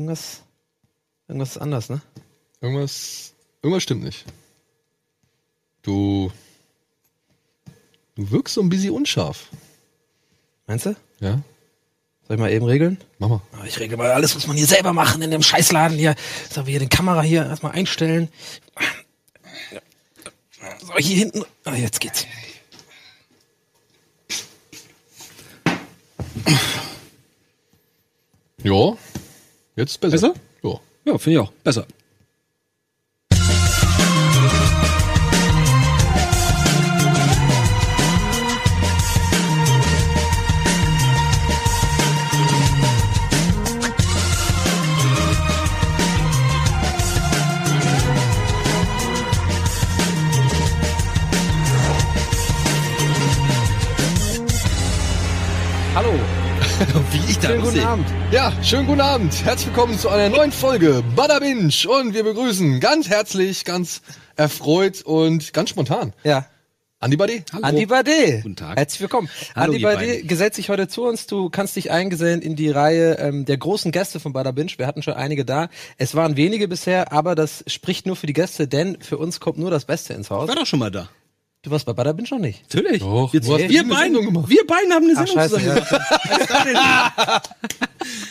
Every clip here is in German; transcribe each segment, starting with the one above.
Irgendwas, irgendwas ist anders, ne? Irgendwas, irgendwas stimmt nicht. Du, du wirkst so ein bisschen unscharf. Meinst du? Ja, Soll ich mal eben regeln? mach mal. Ah, Ich regle mal alles, muss man hier selber machen in dem Scheißladen hier. So, wir hier die Kamera hier erstmal einstellen. So, hier hinten. Ah, jetzt geht's. Ja, jetzt besser. Besser? Ja. Ja, finde ich auch. Besser. Schönen guten. Abend. Ja, schönen guten Abend. Herzlich willkommen zu einer neuen Folge Bada Binge. Und wir begrüßen ganz herzlich, ganz erfreut und ganz spontan Ja. Andi Buddy. Hallo. Andi Bade. Guten Tag. Herzlich willkommen. Hallo, Andi Bade gesellt sich heute zu uns. Du kannst dich eingesellen in die Reihe ähm, der großen Gäste von Bada Binge. Wir hatten schon einige da. Es waren wenige bisher, aber das spricht nur für die Gäste, denn für uns kommt nur das Beste ins Haus. War doch schon mal da. Du warst bei Bada Binge noch nicht. Natürlich. Doch, Jetzt, wir, eine beiden, Sendung gemacht. wir beiden haben eine Ach, Sendung scheiße, zusammen ja. gemacht.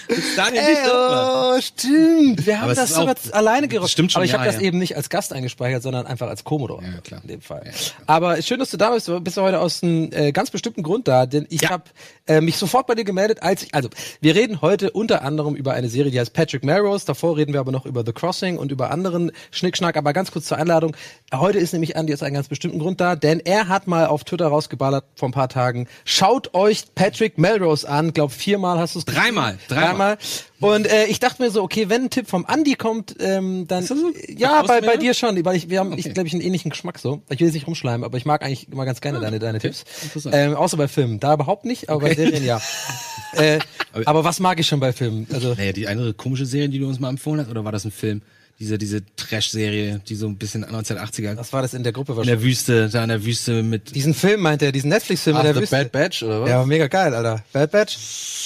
Als Daniel, war. oh, stimmt. Wir haben Aber das sogar alleine gerockt. stimmt schon, Aber ich ja, habe das ja. eben nicht als Gast eingespeichert, sondern einfach als Commodore. Ja, klar. In dem Fall. Ja, klar. Aber schön, dass du da bist. Du bist heute aus einem äh, ganz bestimmten Grund da, denn ich Ja. habe äh, mich sofort bei dir gemeldet, als ich, also wir reden heute unter anderem über eine Serie, die heißt Patrick Melrose. Davor reden wir aber noch über The Crossing und über anderen Schnickschnack. Aber ganz kurz zur Einladung. Heute ist nämlich Andi aus einem ganz bestimmten Grund da, denn er hat mal auf Twitter rausgeballert vor ein paar Tagen. Schaut euch Patrick Melrose an. Glaub viermal hast du es Dreimal, dreimal. dreimal. Und äh, ich dachte mir so, okay, wenn ein Tipp vom Andi kommt, ähm, dann Ist das so? ja, bei, bei dir schon, weil ich wir haben, ich Okay. glaube ich einen ähnlichen Geschmack so. Ich will jetzt nicht rumschleimen, aber ich mag eigentlich immer ganz gerne deine deine Tipps. Interessant. Ähm, außer bei Filmen, da überhaupt nicht, aber bei Serien ja. äh, aber was mag ich schon bei Filmen? Also Naja, die andere komische Serie, die du uns mal empfohlen hast, oder war das ein Film? Diese, diese Trash-Serie, die so ein bisschen 1980er was war das in der Gruppe in wahrscheinlich? der Wüste, da in der Wüste mit. Diesen Film meint er, diesen Netflix-Film in der The Wüste. Bad Batch, oder was? Ja, mega geil, Alter. Bad Batch?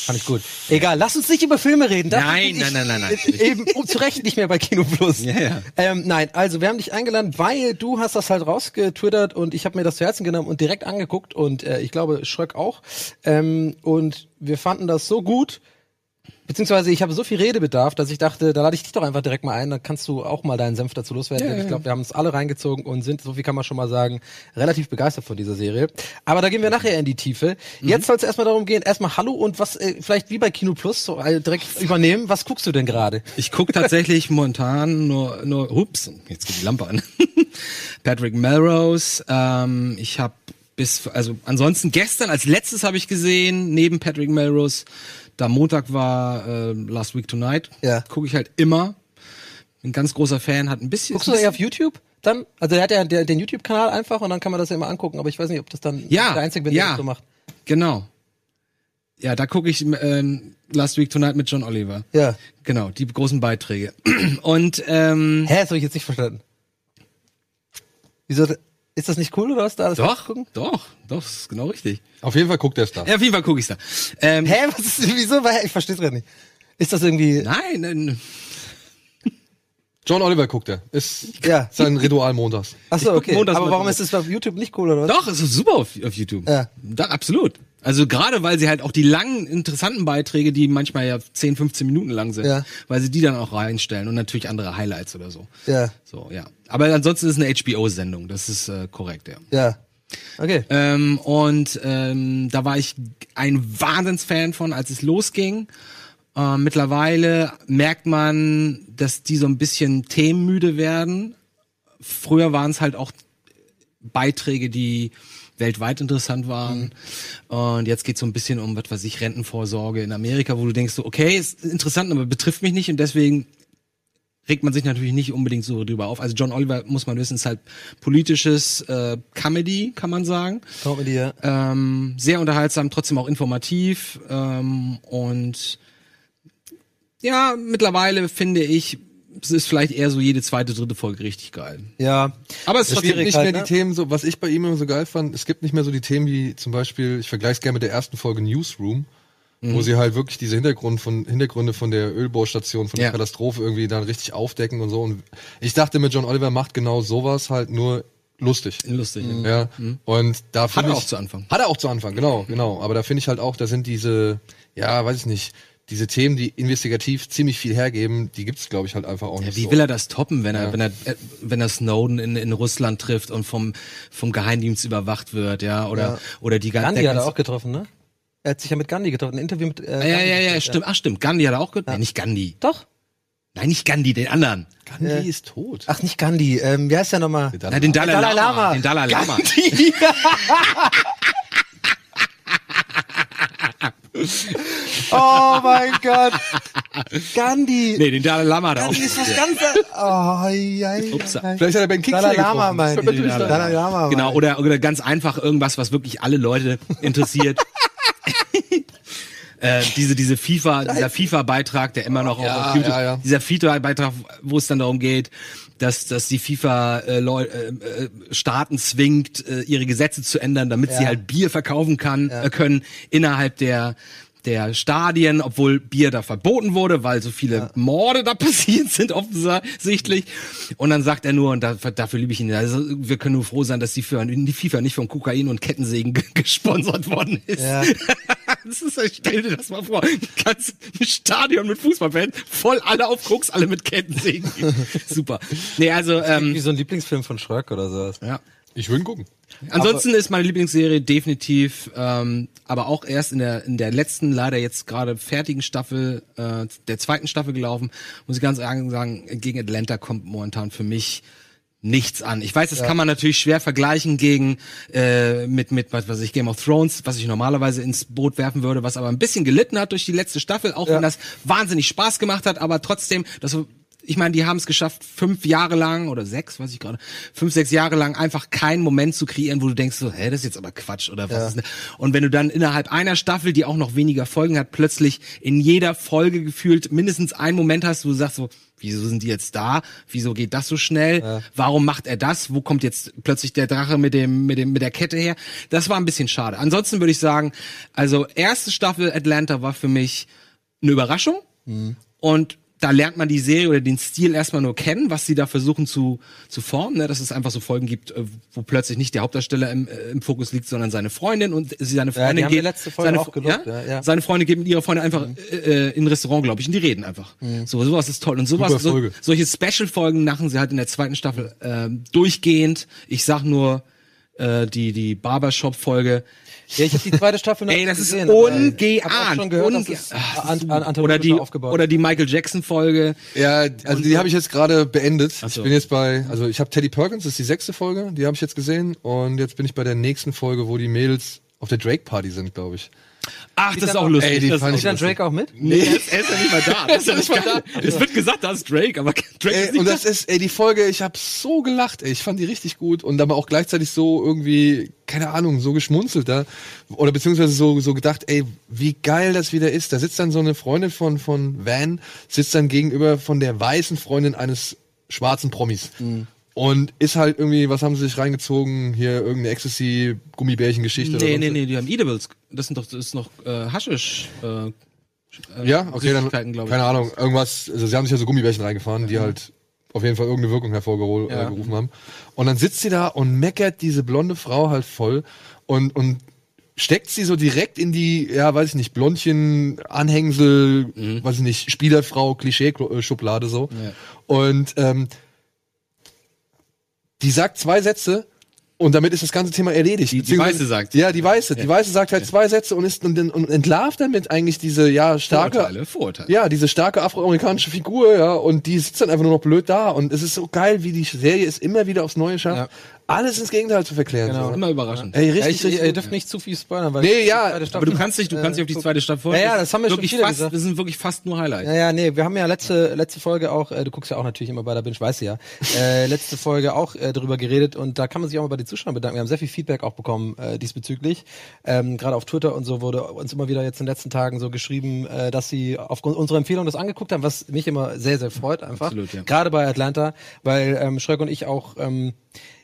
Fand ich gut. Egal, lass uns nicht über Filme reden. Dafür Nein, nein, nein, nein, nein. Eben um, zu Recht nicht mehr bei Kino Plus. Ja, ja. Ähm, nein, also wir haben dich eingeladen, weil du hast das halt rausgetwittert und ich habe mir das zu Herzen genommen und direkt angeguckt und äh, ich glaube Schröck auch. Ähm, und wir fanden das so gut, beziehungsweise ich habe so viel Redebedarf, dass ich dachte, da lade ich dich doch einfach direkt mal ein, dann kannst du auch mal deinen Senf dazu loswerden. Denn ich glaube, wir haben uns alle reingezogen und sind, so viel kann man schon mal sagen, relativ begeistert von dieser Serie. Aber da gehen wir nachher in die Tiefe. Mhm. Jetzt soll es erstmal darum gehen, erstmal Hallo und was, äh, vielleicht wie bei Kino Plus, so äh, direkt übernehmen. Was guckst du denn gerade? Ich guck tatsächlich momentan nur, nur, ups, jetzt geht die Lampe an. Patrick Melrose. Ähm, ich habe bis, also ansonsten gestern als letztes habe ich gesehen neben Patrick Melrose, da Montag war äh, Last Week Tonight. Ja. Gucke ich halt immer. Ein ganz großer Fan, hat ein bisschen. Guckst du eher auf YouTube? Dann? Also der hat ja der, den YouTube-Kanal einfach und dann kann man das ja immer angucken, aber ich weiß nicht, ob das dann Ja, der Einzige bin, der ja. das so macht. Genau. Ja, da gucke ich ähm, Last Week Tonight mit John Oliver. Ja. Genau, die großen Beiträge. Und ähm, Hä, das habe ich jetzt nicht verstanden. Wieso, ist das nicht cool oder was da alles doch, gucken? doch, doch, das ist genau richtig. Auf jeden Fall guckt er es da. Ja, auf jeden Fall gucke ich da. Ähm, Hä, was ist, wieso? Ich verstehe es gerade nicht. Ist das irgendwie, Nein, nein, John Oliver guckt er. Ist ja. sein Ritual montags. Achso, okay. montags Aber warum ist das auf YouTube nicht cool oder was? Doch, es ist super auf, auf YouTube. Ja. Da, absolut. Also gerade weil sie halt auch die langen, interessanten Beiträge, die manchmal ja 10, 15 Minuten lang sind, Ja. weil sie die dann auch reinstellen und natürlich andere Highlights oder so. Ja, So, ja. Aber ansonsten ist es eine HBO-Sendung, das ist äh, korrekt, ja. ja. Okay. Ähm, und ähm, da war ich ein Wahnsinnsfan von, als es losging. Äh, mittlerweile merkt man, dass die so ein bisschen themenmüde werden. Früher waren es halt auch Beiträge, die weltweit interessant waren. Und jetzt geht es so ein bisschen um, was weiß ich, Rentenvorsorge in Amerika, wo du denkst, so, okay, ist interessant, aber betrifft mich nicht und deswegen regt man sich natürlich nicht unbedingt so drüber auf. Also John Oliver, muss man wissen, ist halt politisches äh, Comedy, kann man sagen. Comedy, ja. Ähm, sehr unterhaltsam, trotzdem auch informativ. Ähm, und ja, mittlerweile finde ich, es ist vielleicht eher so jede zweite, dritte Folge richtig geil. Ja. Aber es ist gibt nicht halt, mehr ne? die Themen, so, was ich bei ihm immer so geil fand, es gibt nicht mehr so die Themen wie zum Beispiel, ich vergleiche es gerne mit der ersten Folge Newsroom, wo sie halt wirklich diese Hintergrund von, Hintergründe von der Ölbohrstation, von Ja. der Katastrophe irgendwie dann richtig aufdecken und so. Und ich dachte mir, John Oliver macht genau sowas halt nur lustig. Lustig. Ja, und da Hat finde er ich, auch zu Anfang. Hat er auch zu Anfang, genau, genau. Aber da finde ich halt auch, da sind diese, ja, weiß ich nicht, diese Themen, die investigativ ziemlich viel hergeben, die gibt's, glaube ich, halt einfach auch nicht Wie so. will er das toppen, wenn er, wenn er, äh, wenn er Snowden in, in Russland trifft und vom, vom Geheimdienst überwacht wird, ja, oder, Ja. oder die ganze, Gandhi hat er auch getroffen, ne? Er hat sich ja mit Gandhi getroffen, ein Interview mit äh, Ja, ja, Gandhi ja, ja, geführt, stimmt. Ach, stimmt. Gandhi hat er auch ge Nee, nicht Gandhi. Doch. Nein, nicht Gandhi, den anderen. Gandhi ist tot. Ach, nicht Gandhi. Ähm, wie heißt der nochmal? Nein, den Dalai, Dalai Lama. Lama. Den Dalai Lama. Oh mein Gott. Gandhi. Nee, den Dalai Lama er auch. Gandhi ist was ganz... Oh, ei, Upsa. ei. Vielleicht hat er Ben Kingsley Dalai Lama sein. Dalai Lama. Genau, oder, oder ganz einfach irgendwas, was wirklich alle Leute interessiert. äh, diese, diese FIFA, dieser FIFA-Beitrag, der immer noch Ja, auf YouTube, ja, ja. dieser FIFA-Beitrag, wo es dann darum geht, dass, dass die FIFA äh, Leu äh, äh, Staaten zwingt, äh, ihre Gesetze zu ändern, damit sie Ja. halt Bier verkaufen kann, äh, können innerhalb der der Stadien, obwohl Bier da verboten wurde, weil so viele Morde da passiert sind, offensichtlich. Und dann sagt er nur, und da, dafür liebe ich ihn, also wir können nur froh sein, dass die, FIFA, die FIFA nicht von Kokain und Kettensägen ge- gesponsert worden ist. Ja. das ist, stell dir das mal vor, ein ganzes Stadion mit Fußballfans, voll alle auf Koks, alle mit Kettensägen. Super. Nee, also, ähm, Wie so ein Lieblingsfilm von Schröck oder sowas. ja. Ich würde ihn gucken. Ansonsten ist meine Lieblingsserie definitiv, ähm, aber auch erst in der in der letzten, leider jetzt gerade fertigen Staffel, äh, der zweiten Staffel gelaufen. Muss ich ganz ehrlich sagen, gegen Atlanta kommt momentan für mich nichts an. Ich weiß, das kann man natürlich schwer vergleichen gegen äh, mit mit was weiß ich Game of Thrones, was ich normalerweise ins Boot werfen würde, was aber ein bisschen gelitten hat durch die letzte Staffel, auch Ja. wenn das wahnsinnig Spaß gemacht hat, aber trotzdem, das ich meine, die haben es geschafft, fünf Jahre lang oder sechs, weiß ich gerade, fünf, sechs Jahre lang einfach keinen Moment zu kreieren, wo du denkst so, hä, das ist jetzt aber Quatsch oder was Ja. ist denn? Und wenn du dann innerhalb einer Staffel, die auch noch weniger Folgen hat, plötzlich in jeder Folge gefühlt mindestens einen Moment hast, wo du sagst so, wieso sind die jetzt da? Wieso geht das so schnell? Warum macht er das? Wo kommt jetzt plötzlich der Drache mit dem, mit dem, mit der Kette her? Das war ein bisschen schade. Ansonsten würde ich sagen, also erste Staffel Atlanta war für mich eine Überraschung. Und da lernt man die Serie oder den Stil erstmal nur kennen, was sie da versuchen zu, zu formen, ne? dass es einfach so Folgen gibt, äh, wo plötzlich nicht der Hauptdarsteller im, äh, im Fokus liegt, sondern seine Freundin und sie seine Freundin die geht, letzte Folge seine, auch gelobt, ja, ja. seine Freundin geht mit ihrer Freundin einfach äh, äh, in ein Restaurant, glaube ich, und die reden einfach. So, sowas ist toll und sowas, so, solche Special-Folgen machen sie halt in der zweiten Staffel ähm, durchgehend. Ich sag nur äh, die die Barbershop-Folge. Ja, ich habe die zweite Staffel noch Ey, das nicht ist gesehen, ich ungeahnt. schon gehört, dass Unge- es an, an, an Oder die aufgebaut oder die Michael Jackson-Folge. Ja, also die habe ich jetzt gerade beendet. So. Ich bin jetzt bei, also ich habe Teddy Perkins, das ist die sechste Folge, die habe ich jetzt gesehen. Und jetzt bin ich bei der nächsten Folge, wo die Mädels auf der Drake-Party sind, glaube ich. Ach, das ist auch lustig. Ey, die das fand ist Ist dann Drake auch mit? Nee, er ist, er ist ja nicht mal da. Das ist ja nicht geil. Es wird gesagt, da ist Drake, aber Drake ist Ey, nicht und da. das ist, ey, die Folge, ich habe so gelacht, ey, ich fand die richtig gut und aber auch gleichzeitig so irgendwie, keine Ahnung, so geschmunzelt da oder beziehungsweise so so gedacht, ey, wie geil das wieder ist. Da sitzt dann so eine Freundin von von Van, sitzt dann gegenüber von der weißen Freundin eines schwarzen Promis. Und ist halt irgendwie, was haben sie sich reingezogen? Hier irgendeine Ecstasy-Gummibärchen-Geschichte oder Nee, sonst nee, nee, die haben Edibles. Das sind doch, das ist noch äh, Haschisch. Äh, Ja, okay, dann, keine Ahnung, irgendwas, also sie haben sich ja so Gummibärchen reingefahren, die halt auf jeden Fall irgendeine Wirkung hervorgerufen Ja. äh, haben. Und dann sitzt sie da und meckert diese blonde Frau halt voll und, und steckt sie so direkt in die, ja, weiß ich nicht, Blondchen, Anhängsel, Mhm. weiß ich nicht, Spielerfrau, Klischee-Schublade so. Ja. Und ähm, die sagt zwei Sätze und damit ist das ganze Thema erledigt. Die- die Weiße sagt. Ja, die Weiße. Die Weiße sagt halt zwei Sätze und ist und, und entlarvt damit eigentlich diese ja starke Vorurteile, Vorurteile. ja, diese starke afroamerikanische Figur, ja, und die sitzt dann einfach nur noch blöd da. Und es ist so geil, wie die Serie es immer wieder aufs Neue schafft, Ja. Alles ins Gegenteil zu verklären. Genau. So. Immer überraschend. Ey, Ja, richtig, ich, richtig. ihr dürft nicht zu viel spoilern, weil Nee, ja, Aber Staffel- du kannst dich, du kannst dich auf die zweite Staffel Ja, freuen. ja, das haben wir schon wirklich viele fast, gesagt. Das sind wirklich fast nur Highlights. Ja, ja, nee, wir haben ja letzte, letzte Folge auch, äh, du guckst ja auch natürlich immer bei der Binge, weißt du ja, äh, letzte Folge auch äh, darüber geredet und da kann man sich auch mal bei den Zuschauern bedanken. Wir haben sehr viel Feedback auch bekommen äh, diesbezüglich. Ähm, Gerade auf Twitter und so wurde uns immer wieder jetzt in den letzten Tagen so geschrieben, äh, dass sie aufgrund unserer Empfehlung das angeguckt haben, was mich immer sehr, sehr freut einfach. Absolut, ja. Gerade bei Atlanta, weil ähm, Schröck und ich auch ähm,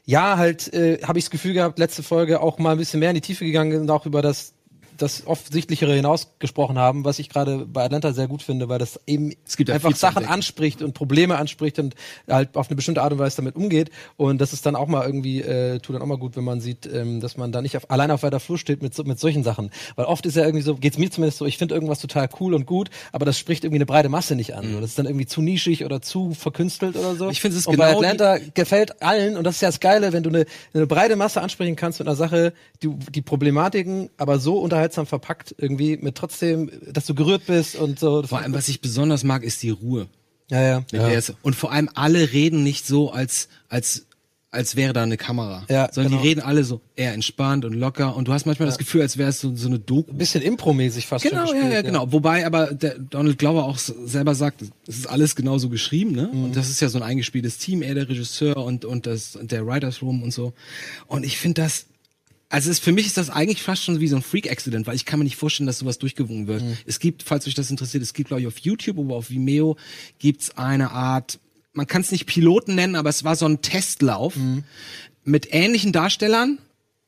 ja, halt äh, habe ich das Gefühl gehabt, letzte Folge auch mal ein bisschen mehr in die Tiefe gegangen sind, auch über das das Offensichtlichere hinausgesprochen haben, was ich gerade bei Atlanta sehr gut finde, weil das eben ja einfach Sachen anspricht und Probleme anspricht und halt auf eine bestimmte Art und Weise damit umgeht. Und das ist dann auch mal irgendwie, äh, tut dann auch mal gut, wenn man sieht, ähm, dass man da nicht auf, allein auf weiter Flur steht mit, mit solchen Sachen. Weil oft ist ja irgendwie so, geht's mir zumindest so, ich finde irgendwas total cool und gut, aber das spricht irgendwie eine breite Masse nicht an. Und Das ist dann irgendwie zu nischig oder zu verkünstelt oder so. Mhm. Ich finde, es bei genau die- Atlanta gefällt allen und das ist ja das Geile, wenn du eine, eine breite Masse ansprechen kannst mit einer Sache, die, die Problematiken aber so unterhaltsam verpackt irgendwie mit trotzdem, dass du gerührt bist und so. Das Vor allem, was ich besonders mag, ist die Ruhe. ja, ja. Es, und vor allem alle reden nicht so, als, als, als wäre da eine Kamera. Ja, sondern genau. die reden alle so eher entspannt und locker. Und du hast manchmal das Gefühl, als wäre es so, so eine Doku. Ein bisschen Impro-mäßig fast Genau, schon ja, gespielt, ja, genau. Wobei aber der Donald Glover auch selber sagt, es ist alles genauso geschrieben, ne? Mhm. Und das ist ja so ein eingespieltes Team, er der Regisseur und und das der Writers Room und so. Und ich finde das also es, für mich ist das eigentlich fast schon wie so ein Freak-Accident, weil ich kann mir nicht vorstellen, dass sowas durchgewunken wird. Mhm. Es gibt, falls euch das interessiert, es gibt glaube ich auf YouTube, aber auf Vimeo gibt's eine Art, man kann es nicht Piloten nennen, aber es war so ein Testlauf Mhm. mit ähnlichen Darstellern.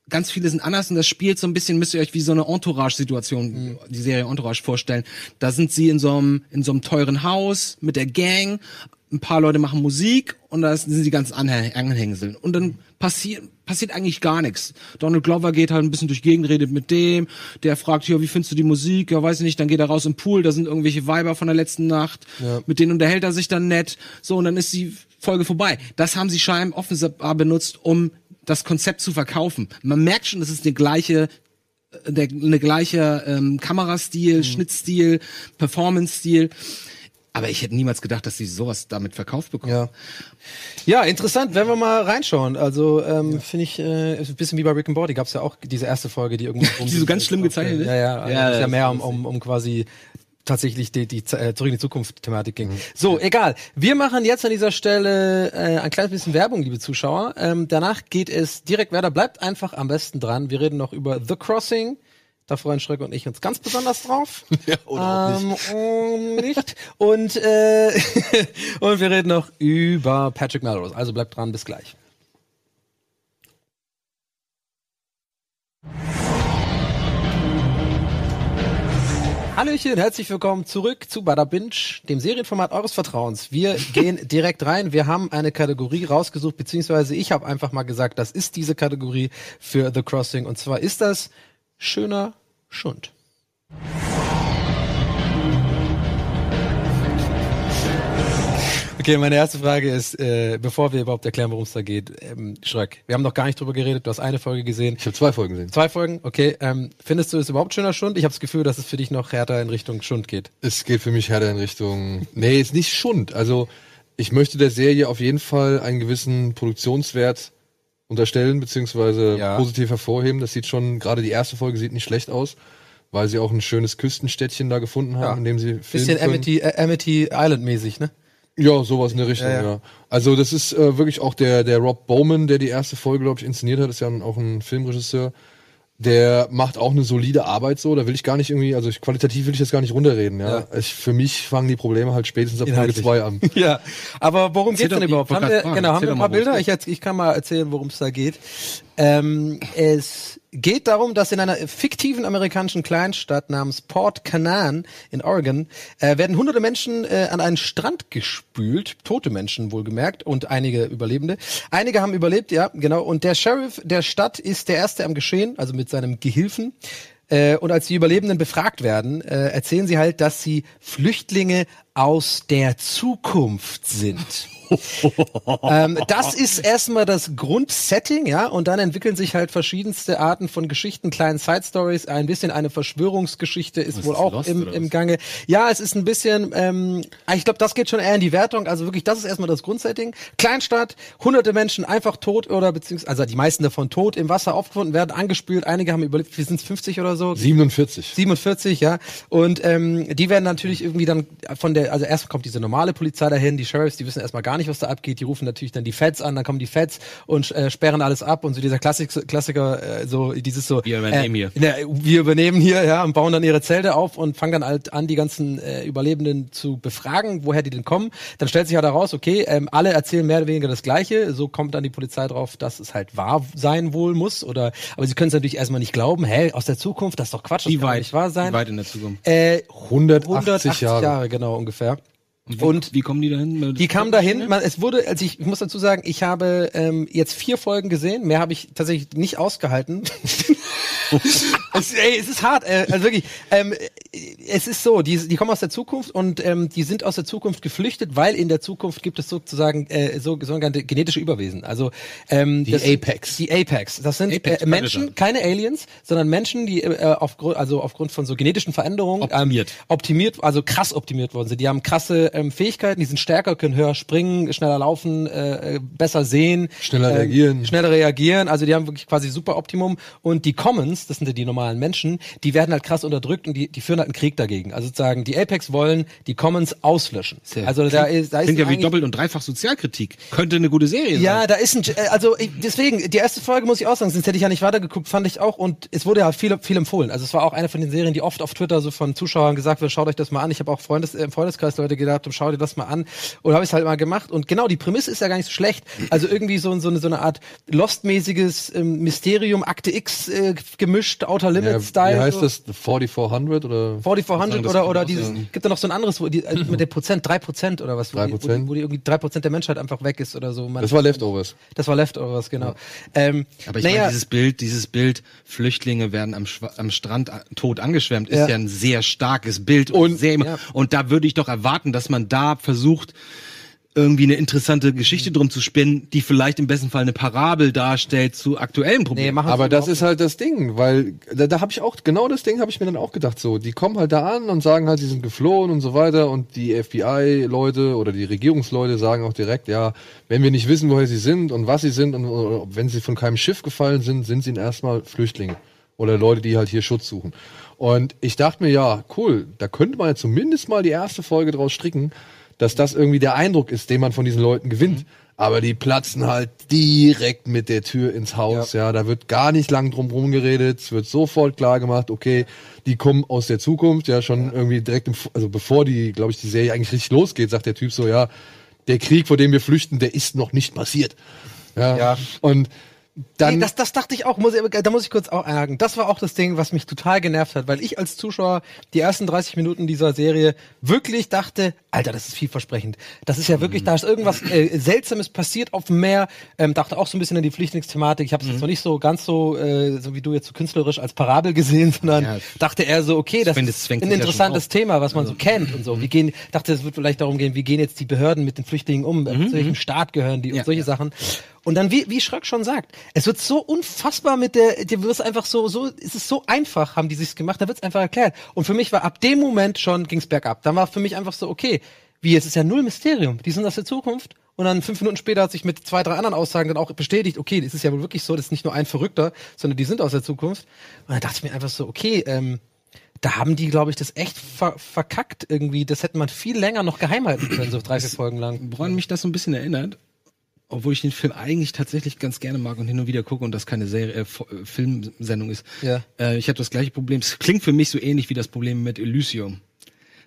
Ganz viele sind anders und das spielt so ein bisschen, müsst ihr euch wie so eine Entourage-Situation, die Serie Entourage vorstellen. Da sind sie in so einem, in so einem teuren Haus mit der Gang, ein paar Leute machen Musik und da sind die ganzen Anhäng Anhängseln. Und dann passiert, passiert eigentlich gar nichts. Donald Glover geht halt ein bisschen durch Gegend, redet mit dem, der fragt, ja, wie findest du die Musik? Ja, weiß ich nicht, dann geht er raus im Pool, da sind irgendwelche Weiber von der letzten Nacht, mit denen unterhält er sich dann nett. So, und dann ist die Folge vorbei. Das haben sie scheinbar offensichtlich benutzt, um das Konzept zu verkaufen. Man merkt schon, das ist die gleiche der, eine gleiche ähm, Kamerastil, Mhm. Schnittstil, Performance-Stil. Aber ich hätte niemals gedacht, dass sie sowas damit verkauft bekommen. Ja. Ja, interessant, wenn wir mal reinschauen. Also ähm, finde ich äh, ein bisschen wie bei Rick and Morty gab es ja auch diese erste Folge, die irgendwie Die so ganz schlimm gezeichnet ist? Ja, ja, also Ja, ist ja das mehr um, um, um quasi tatsächlich die, die äh, zurück in die Zukunft Thematik Mhm. ging. So, egal. Wir machen jetzt an dieser Stelle äh, ein kleines bisschen Werbung, liebe Zuschauer. Ähm, danach geht es direkt weiter. Bleibt einfach am besten dran. Wir reden noch über The Crossing. Da freuen Schreck und ich uns ganz besonders drauf. Ja, oder auch nicht. Ähm, nicht. Und, äh, und wir reden noch über Patrick Melrose. Also bleibt dran, bis gleich. Hallöchen, herzlich willkommen zurück zu Bada Binge, dem Serienformat eures Vertrauens. Wir gehen direkt rein. Wir haben eine Kategorie rausgesucht, beziehungsweise ich habe einfach mal gesagt, das ist diese Kategorie für The Crossing. Und zwar ist das schöner Schund. Okay, meine erste Frage ist, äh, bevor wir überhaupt erklären, worum es da geht, ähm, Schröck, wir haben noch gar nicht drüber geredet, du hast eine Folge gesehen. Ich habe zwei Folgen gesehen. Zwei Folgen, okay. Ähm, findest du es überhaupt schöner Schund? Ich habe das Gefühl, dass es für dich noch härter in Richtung Schund geht. Es geht für mich härter in Richtung. Nee, ist nicht Schund. Also ich möchte der Serie auf jeden Fall einen gewissen Produktionswert unterstellen, beziehungsweise Ja. positiv hervorheben. Das sieht schon, gerade die erste Folge sieht nicht schlecht aus, weil sie auch ein schönes Küstenstädtchen da gefunden haben, Ja. in dem sie filmen Bisschen können. Amity, äh, Amity Island mäßig, ne? Ja, sowas in der Richtung, Ja, ja. ja. Also das ist äh, wirklich auch der, der Rob Bowman, der die erste Folge, glaube ich, inszeniert hat, ist ja auch ein Filmregisseur. Der macht auch eine solide Arbeit so, da will ich gar nicht irgendwie, also ich, qualitativ will ich das gar nicht runterreden, ja. Ja. Ich, für mich fangen die Probleme halt spätestens ab Folge Inhaltlich. 2 an. Ja, aber worum Erzähl geht's denn überhaupt? Haben wir, genau, haben wir ein paar Bilder? es Ich, ich kann mal erzählen, worum es da geht. Ähm, es geht darum, dass in einer fiktiven amerikanischen Kleinstadt namens Port Canaan in Oregon äh, werden hunderte Menschen äh, an einen Strand gespült, tote Menschen wohlgemerkt und einige Überlebende. Einige haben überlebt, ja, genau. Und der Sheriff der Stadt ist der Erste am Geschehen, also mit seinem Gehilfen. Äh, und als die Überlebenden befragt werden, äh, erzählen sie halt, dass sie Flüchtlinge aus der Zukunft sind. ähm, das ist erstmal das Grundsetting, ja, und dann entwickeln sich halt verschiedenste Arten von Geschichten, kleinen Side Stories, ein bisschen eine Verschwörungsgeschichte ist Was wohl ist auch Lost im, im? Gange. Ja, es ist ein bisschen, ähm, ich glaube, das geht schon eher in die Wertung. Also wirklich, das ist erstmal das Grundsetting. Kleinstadt, hunderte Menschen einfach tot oder beziehungsweise, also die meisten davon tot im Wasser aufgefunden werden, angespült. Einige haben überlebt, wie sind es 50 oder so? 47. 47, ja. Und ähm, die werden natürlich irgendwie dann von der also erst kommt diese normale Polizei dahin, die Sheriffs, die wissen erstmal gar nicht, was da abgeht, die rufen natürlich dann die Feds an, dann kommen die Feds und äh, sperren alles ab und so dieser Klassik Klassiker, äh, so dieses so, Wir übernehmen hier. Ja, wir übernehmen hier, ja, und bauen dann ihre Zelte auf und fangen dann halt an, die ganzen äh, Überlebenden zu befragen, woher die denn kommen. Dann stellt sich halt heraus, okay, ähm, alle erzählen mehr oder weniger das Gleiche. So kommt dann die Polizei drauf, dass es halt wahr sein wohl muss. Oder, aber sie können es natürlich erstmal nicht glauben. Hä, aus der Zukunft, das ist doch Quatsch, das Wie weit? nicht wahr sein. Wie weit in der Zukunft? Äh, 180, 180 Jahre. Jahre, genau ungefähr. Und wie kommen die dahin? Die kamen dahin, man, es wurde, also ich, ich muss dazu sagen, ich habe ähm, jetzt vier Folgen gesehen, mehr habe ich tatsächlich nicht ausgehalten. es, ey, es ist hart, äh, also wirklich. Ähm, es ist so, die, die kommen aus der Zukunft und ähm, die sind aus der Zukunft geflüchtet, weil in der Zukunft gibt es sozusagen äh, so sogenannte genetische Überwesen. Also ähm, Die das- Apex. Die Apex. Das sind Apex äh, Menschen, keine Aliens, sondern Menschen, die äh, aufgrund, also aufgrund von so genetischen Veränderungen Optimiert. Ähm, optimiert, also krass optimiert worden sind. Die haben krasse ähm, Fähigkeiten, die sind stärker, können höher springen, schneller laufen, äh, äh, besser sehen, Schneller ähm, reagieren. schneller reagieren. Also die haben wirklich quasi super Optimum. Und die Commons, das sind ja die normalen Menschen, die werden halt krass unterdrückt und die, die führen halt einen Krieg dagegen. Also sozusagen die Apex wollen die Commons auslöschen. also da ist, da ist Klingt ja wie doppelt und dreifach Sozialkritik. Könnte eine gute Serie sein. ja, da ist ein, äh, also ich, deswegen, die erste Folge muss ich auch sagen, sonst hätte ich ja nicht weitergeguckt, fand ich auch und es wurde ja viel, viel empfohlen. Also es war auch eine von den Serien, die oft auf Twitter so von Zuschauern gesagt wird, schaut euch das mal an. Ich habe auch Freundes, äh, im Freundeskreis Leute gedacht, schau dir das mal an. Und habe ich halt mal gemacht. Und genau, die Prämisse ist ja gar nicht so schlecht. Also irgendwie so, so, eine, so eine Art Lost-mäßiges ähm, Mysterium, Akte X äh, gemischt, Outer Ja, Limits-Style. wie heißt so. das? 4400 oder? 4400 das oder, oder dieses, sein. gibt da noch so ein anderes, wo die, äh, mit dem Prozent, drei Prozent oder was, wo, die, wo, die, 3%? wo die irgendwie drei Prozent der Menschheit einfach weg ist oder so. Man, Das war Leftovers. das war Leftovers, genau. Ähm, Aber ich naja, meine, dieses Bild, dieses Bild, Flüchtlinge werden am, Schwa- am Strand a- tot angeschwemmt, ist Ja. ja, ein sehr starkes Bild und, Und- sehr immer, ja. und da würde ich doch erwarten, dass man da versucht, irgendwie eine interessante Geschichte drum zu spinnen, die vielleicht im besten Fall eine Parabel darstellt zu aktuellen nee, Problemen. machen Aber das ist halt das Ding, weil da, da habe ich auch, genau das Ding habe ich mir dann auch gedacht, so, die kommen halt da an und sagen halt, sie sind geflohen und so weiter und die FBI-Leute oder die Regierungsleute sagen auch direkt, ja, wenn wir nicht wissen, woher sie sind und was sie sind und oder wenn sie von keinem Schiff gefallen sind, sind sie erstmal Flüchtlinge oder Leute, die halt hier Schutz suchen. Und ich dachte mir, ja, cool, da könnte man ja zumindest mal die erste Folge draus stricken, dass das irgendwie der Eindruck ist, den man von diesen Leuten gewinnt. Aber die platzen halt direkt mit der Tür ins Haus, ja. Da wird gar nicht lang drum rum geredet. Es wird sofort klar gemacht, okay, die kommen aus der Zukunft, ja, schon irgendwie direkt im, also bevor die, glaube ich, die Serie eigentlich richtig losgeht, sagt der Typ so, ja, der Krieg, vor dem wir flüchten, der ist noch nicht passiert. Ja. Ja. Und dann, Nee, das, das dachte ich auch, muss ich, da muss ich kurz auch einhaken. Das war auch das Ding, was mich total genervt hat, weil ich als Zuschauer die ersten 30 Minuten dieser Serie wirklich dachte, Alter, das ist vielversprechend. Das ist ja wirklich, da ist irgendwas äh, Seltsames passiert auf dem Meer. Ähm, dachte auch so ein bisschen an die Flüchtlingsthematik. Ich habe es jetzt noch nicht so ganz so, äh, so wie du jetzt so künstlerisch als Parabel gesehen, sondern Ja. dachte eher so, okay, das ist ein interessantes Thema, was man so kennt und so. Wie gehen, dachte, es wird vielleicht darum gehen, wie gehen jetzt die Behörden mit den Flüchtlingen um, zu welchem Staat gehören die und Ja, solche ja. Sachen. Und dann, wie, wie Schröck schon sagt, es wird so unfassbar mit der, dir wird es einfach so, so, es ist so einfach, haben die sich's gemacht, da wird's einfach erklärt. Und für mich war ab dem Moment schon, ging's bergab. Dann war für mich einfach so, okay, wie, es ist ja null Mysterium, die sind aus der Zukunft. Und dann fünf Minuten später hat sich mit zwei, drei anderen Aussagen dann auch bestätigt, okay, das ist ja wohl wirklich so, das ist nicht nur ein Verrückter, sondern die sind aus der Zukunft. Und dann dachte ich mir einfach so, okay, ähm, da haben die, glaube ich, das echt ver verkackt irgendwie. Das hätte man viel länger noch geheim halten können, so drei, vier Folgen lang. Woran mich das so ein bisschen erinnert, obwohl ich den Film eigentlich tatsächlich ganz gerne mag und hin und wieder gucke und das keine Serie, äh, äh, Filmsendung ist. Ja. Äh, ich habe das gleiche Problem. Es klingt für mich so ähnlich wie das Problem mit Elysium.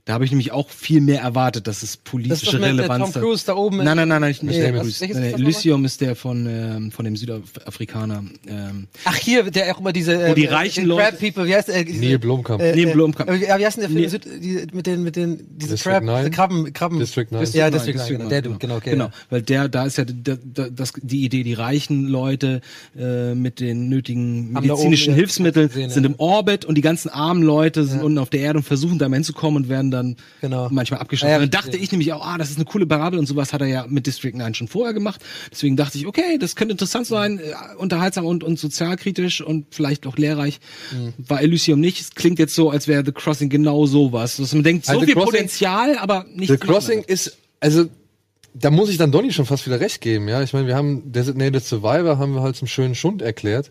Da habe ich nämlich auch viel mehr erwartet, dass es politische Das ist doch mit, äh, Relevanz Tom Cruise da oben in- Nein, nein, nein, nein, nicht Nee, der was- Cruise. Nein, Elysium ist der von ähm, von dem Südafrikaner. Ähm, Ach, hier, der auch immer diese äh, Wo die äh, reichen Crab Leute- People, wie heißt der? Diese, Neil Blomkamp. Äh, Neil äh, Blomkamp. äh, Ja, wie heißt denn der Film? Nee. Süd, die, mit den, mit den, diese District Crab, 9? diese Krabben, Krabben. District 9. Ja, District 9, District genau, 9, der du, genau, okay. genau, ja. weil der, da ist ja da, da, das, die Idee, die reichen Leute äh, mit den nötigen medizinischen Hilfsmitteln sind ja. im Orbit und die ganzen armen Leute sind unten auf der Erde und versuchen da hinzukommen und werden dann Genau. manchmal abgeschossen. Ja, dann dachte ich nämlich auch, ah, das ist eine coole Parabel und sowas hat er ja mit District 9 schon vorher gemacht. Deswegen dachte ich, okay, das könnte interessant sein, äh, unterhaltsam und, und sozialkritisch und vielleicht auch lehrreich. Mhm. War Elysium nicht. Es klingt jetzt so, als wäre The Crossing genau sowas. Dass man denkt, so Also The viel Crossing- Potenzial, aber nicht The viel Crossing damit. ist, also da muss ich dann Donny schon fast wieder recht geben, ja. Ich meine, wir haben Designated Survivor haben wir halt zum schönen Schund erklärt.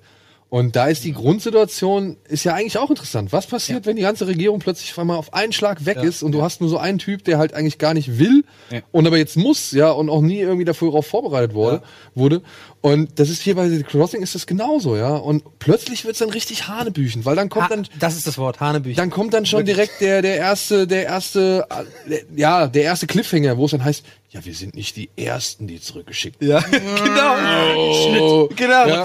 Und da ist die Grundsituation, ist ja eigentlich auch interessant. Was passiert, wenn die ganze Regierung plötzlich auf einmal auf einen Schlag weg ist und du hast nur so einen Typ, der halt eigentlich gar nicht will Ja. und aber jetzt muss, ja, und auch nie irgendwie dafür darauf vorbereitet wurde, wurde. Und das ist hier bei The Crossing ist das genauso, ja. Und plötzlich wird's dann richtig Hanebüchen, weil dann kommt Ha, dann das ist das Wort, Hanebüchen. dann kommt dann schon direkt der, der erste, der erste, äh, ja, der erste Cliffhanger, wo es dann heißt, ja, wir sind nicht die Ersten, die zurückgeschickt ja, genau. Oh. Genau. Ja.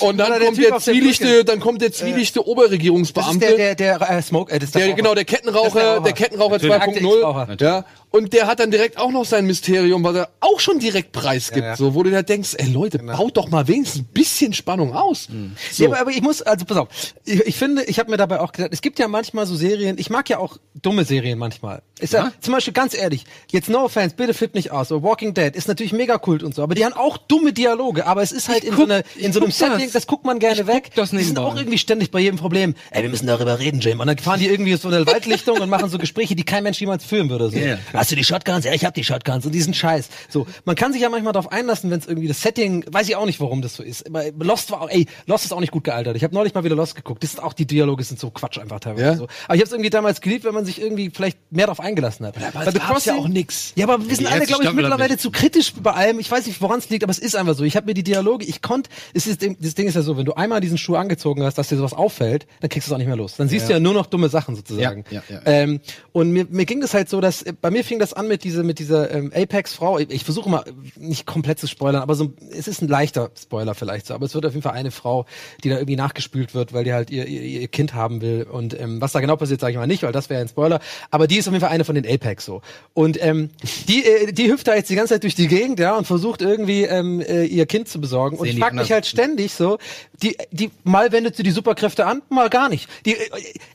Und dann der kommt der der zwielichte, dann kommt der zwielichte Das ist Oberregierungsbeamte. der, der, der äh, Smoke, äh, das ist der, Raucher. genau, der der Kettenraucher, Raucher. der Kettenraucher Natürlich. Akte 2.0. X-Raucher. Ja. Und der hat dann direkt auch noch sein Mysterium, was er auch schon direkt preisgibt. Ja, ja. So, wo du da denkst, ey Leute, baut doch mal wenigstens ein bisschen Spannung aus. So. Ja, aber, aber ich muss, also pass auf, ich, ich finde, ich habe mir dabei auch gedacht, es gibt ja manchmal so Serien, ich mag ja auch dumme Serien manchmal. Ist ja, zum Beispiel ganz ehrlich, jetzt No Offense, bitte flippt nicht aus, so Walking Dead ist natürlich mega kult und so, aber die haben auch dumme Dialoge, aber es ist halt in, guck- so, eine, in ich so einem guck das. Setting, das guckt man gerne weg. das die sind auch irgendwie ständig bei jedem Problem, ey, wir müssen darüber reden, Jim. Und dann fahren die irgendwie so eine Waldlichtung und machen so Gespräche, die kein Mensch jemals führen würde. So. Ja. Hast du die Shotguns? Ja, ich hab die Shotguns und diesen Scheiß. So, man kann sich ja manchmal darauf einlassen, wenn es irgendwie das Setting, weiß ich auch nicht, warum das so ist. Aber Lost war auch, ey, Lost ist auch nicht gut gealtert. Ich habe neulich mal wieder Lost geguckt. Das ist auch die Dialoge sind so Quatsch einfach teilweise. Ja? So. Aber ich habe es irgendwie damals geliebt, wenn man sich irgendwie vielleicht mehr darauf eingelassen hat. aber es gab's ja auch nix. Ja, aber wir sind die alle, glaube ich, mittlerweile zu kritisch bei allem. Ich weiß nicht, woran es liegt, aber es ist einfach so. Ich habe mir die Dialoge, ich konnte, es ist, das Ding ist ja so, wenn du einmal diesen Schuh angezogen hast, dass dir sowas auffällt, dann kriegst du es auch nicht mehr los. Dann siehst du ja nur noch dumme Sachen sozusagen. Ja, ja, ja. Ähm, und mir, mir ging das halt so, dass äh, bei mir fing das an mit dieser mit dieser ähm, Apex-Frau. Ich, ich versuche mal nicht komplett zu spoilern, aber so es ist ein leichter Spoiler vielleicht so. Aber es wird auf jeden Fall eine Frau, die da irgendwie nachgespült wird, weil die halt ihr, ihr, ihr Kind haben will. Und ähm, was da genau passiert, sage ich mal nicht, weil das wäre ein Spoiler. Aber die ist auf jeden Fall eine von den Apex so. Und ähm, die äh, die hüpft da jetzt die ganze Zeit durch die Gegend, ja, und versucht irgendwie ähm, äh, ihr Kind zu besorgen. Und Sehen ich die frage mich halt ständig so, die, die mal wendet sie die Superkräfte an, mal gar nicht. Die, äh,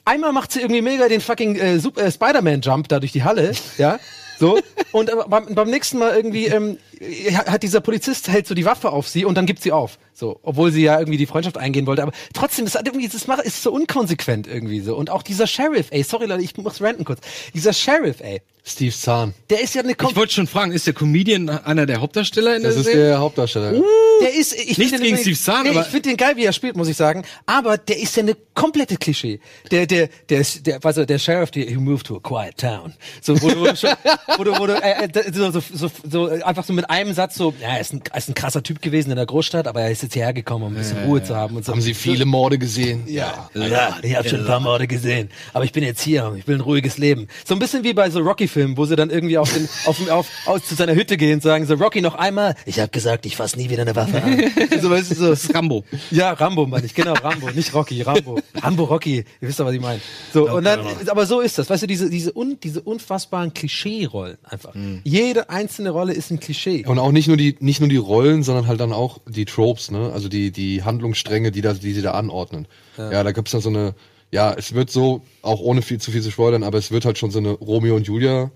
einmal macht sie irgendwie mega den fucking äh, äh, Spider-Man-Jump da durch die Halle, ja. So, und beim, beim nächsten Mal irgendwie ähm, äh, hat dieser Polizist hält so die Waffe auf sie und dann gibt sie auf. So, obwohl sie ja irgendwie die Freundschaft eingehen wollte. Aber trotzdem, das irgendwie, das macht, ist so unkonsequent irgendwie so. Und auch dieser Sheriff, ey, sorry Leute, ich muss ranten kurz. Dieser Sheriff, ey, Steve Zahn. der ist ja eine Ich wollte schon fragen, ist der Comedian einer der Hauptdarsteller in Das der ist Serie? der Hauptdarsteller. Der ist, ich Nichts finde den gegen übrigens- Steve Zahn, nee, aber- ich finde den geil, wie er spielt, muss ich sagen. Aber der ist ja eine komplette Klischee. Der, der, der, ist, der, du, der Sheriff, der, he moved to a quiet town. So, wo du, wo du, schon, wo du, wo du äh, äh, so, so, so, so, einfach so mit einem Satz so, ja, er ist ein, er ist ein krasser Typ gewesen in der Großstadt, aber er ist jetzt hierher gekommen, um ein bisschen Ruhe zu haben und so. Haben Sie viele Morde gesehen? Ja, ja, ich habe schon ein paar Morde gesehen. Aber ich bin jetzt hier, ich will ein ruhiges Leben. So ein bisschen wie bei so Rocky-Filmen, wo sie dann irgendwie auf den, auf, auf, aus zu seiner Hütte gehen und sagen, so Rocky noch einmal, ich habe gesagt, ich fass nie wieder eine Waffe an. so, weißt du, so. Das ist Rambo. Ja, Rambo meine ich, genau, Rambo, nicht Rocky, Rambo. Rambo, Rocky, ihr wisst doch, was ich meine. So, und dann, aber so ist das, weißt du, diese, diese, un, diese unfassbaren Klischee-Rollen einfach. Jede einzelne Rolle ist ein Klischee. Und auch nicht nur die, nicht nur die Rollen, sondern halt dann auch die Tropes, ne? Also die, die Handlungsstränge, die da, die sie da anordnen. Ja, da gibt's dann so eine, ja, es wird so, auch ohne viel zu viel zu spoilern, aber es wird halt schon so eine Romeo und Julia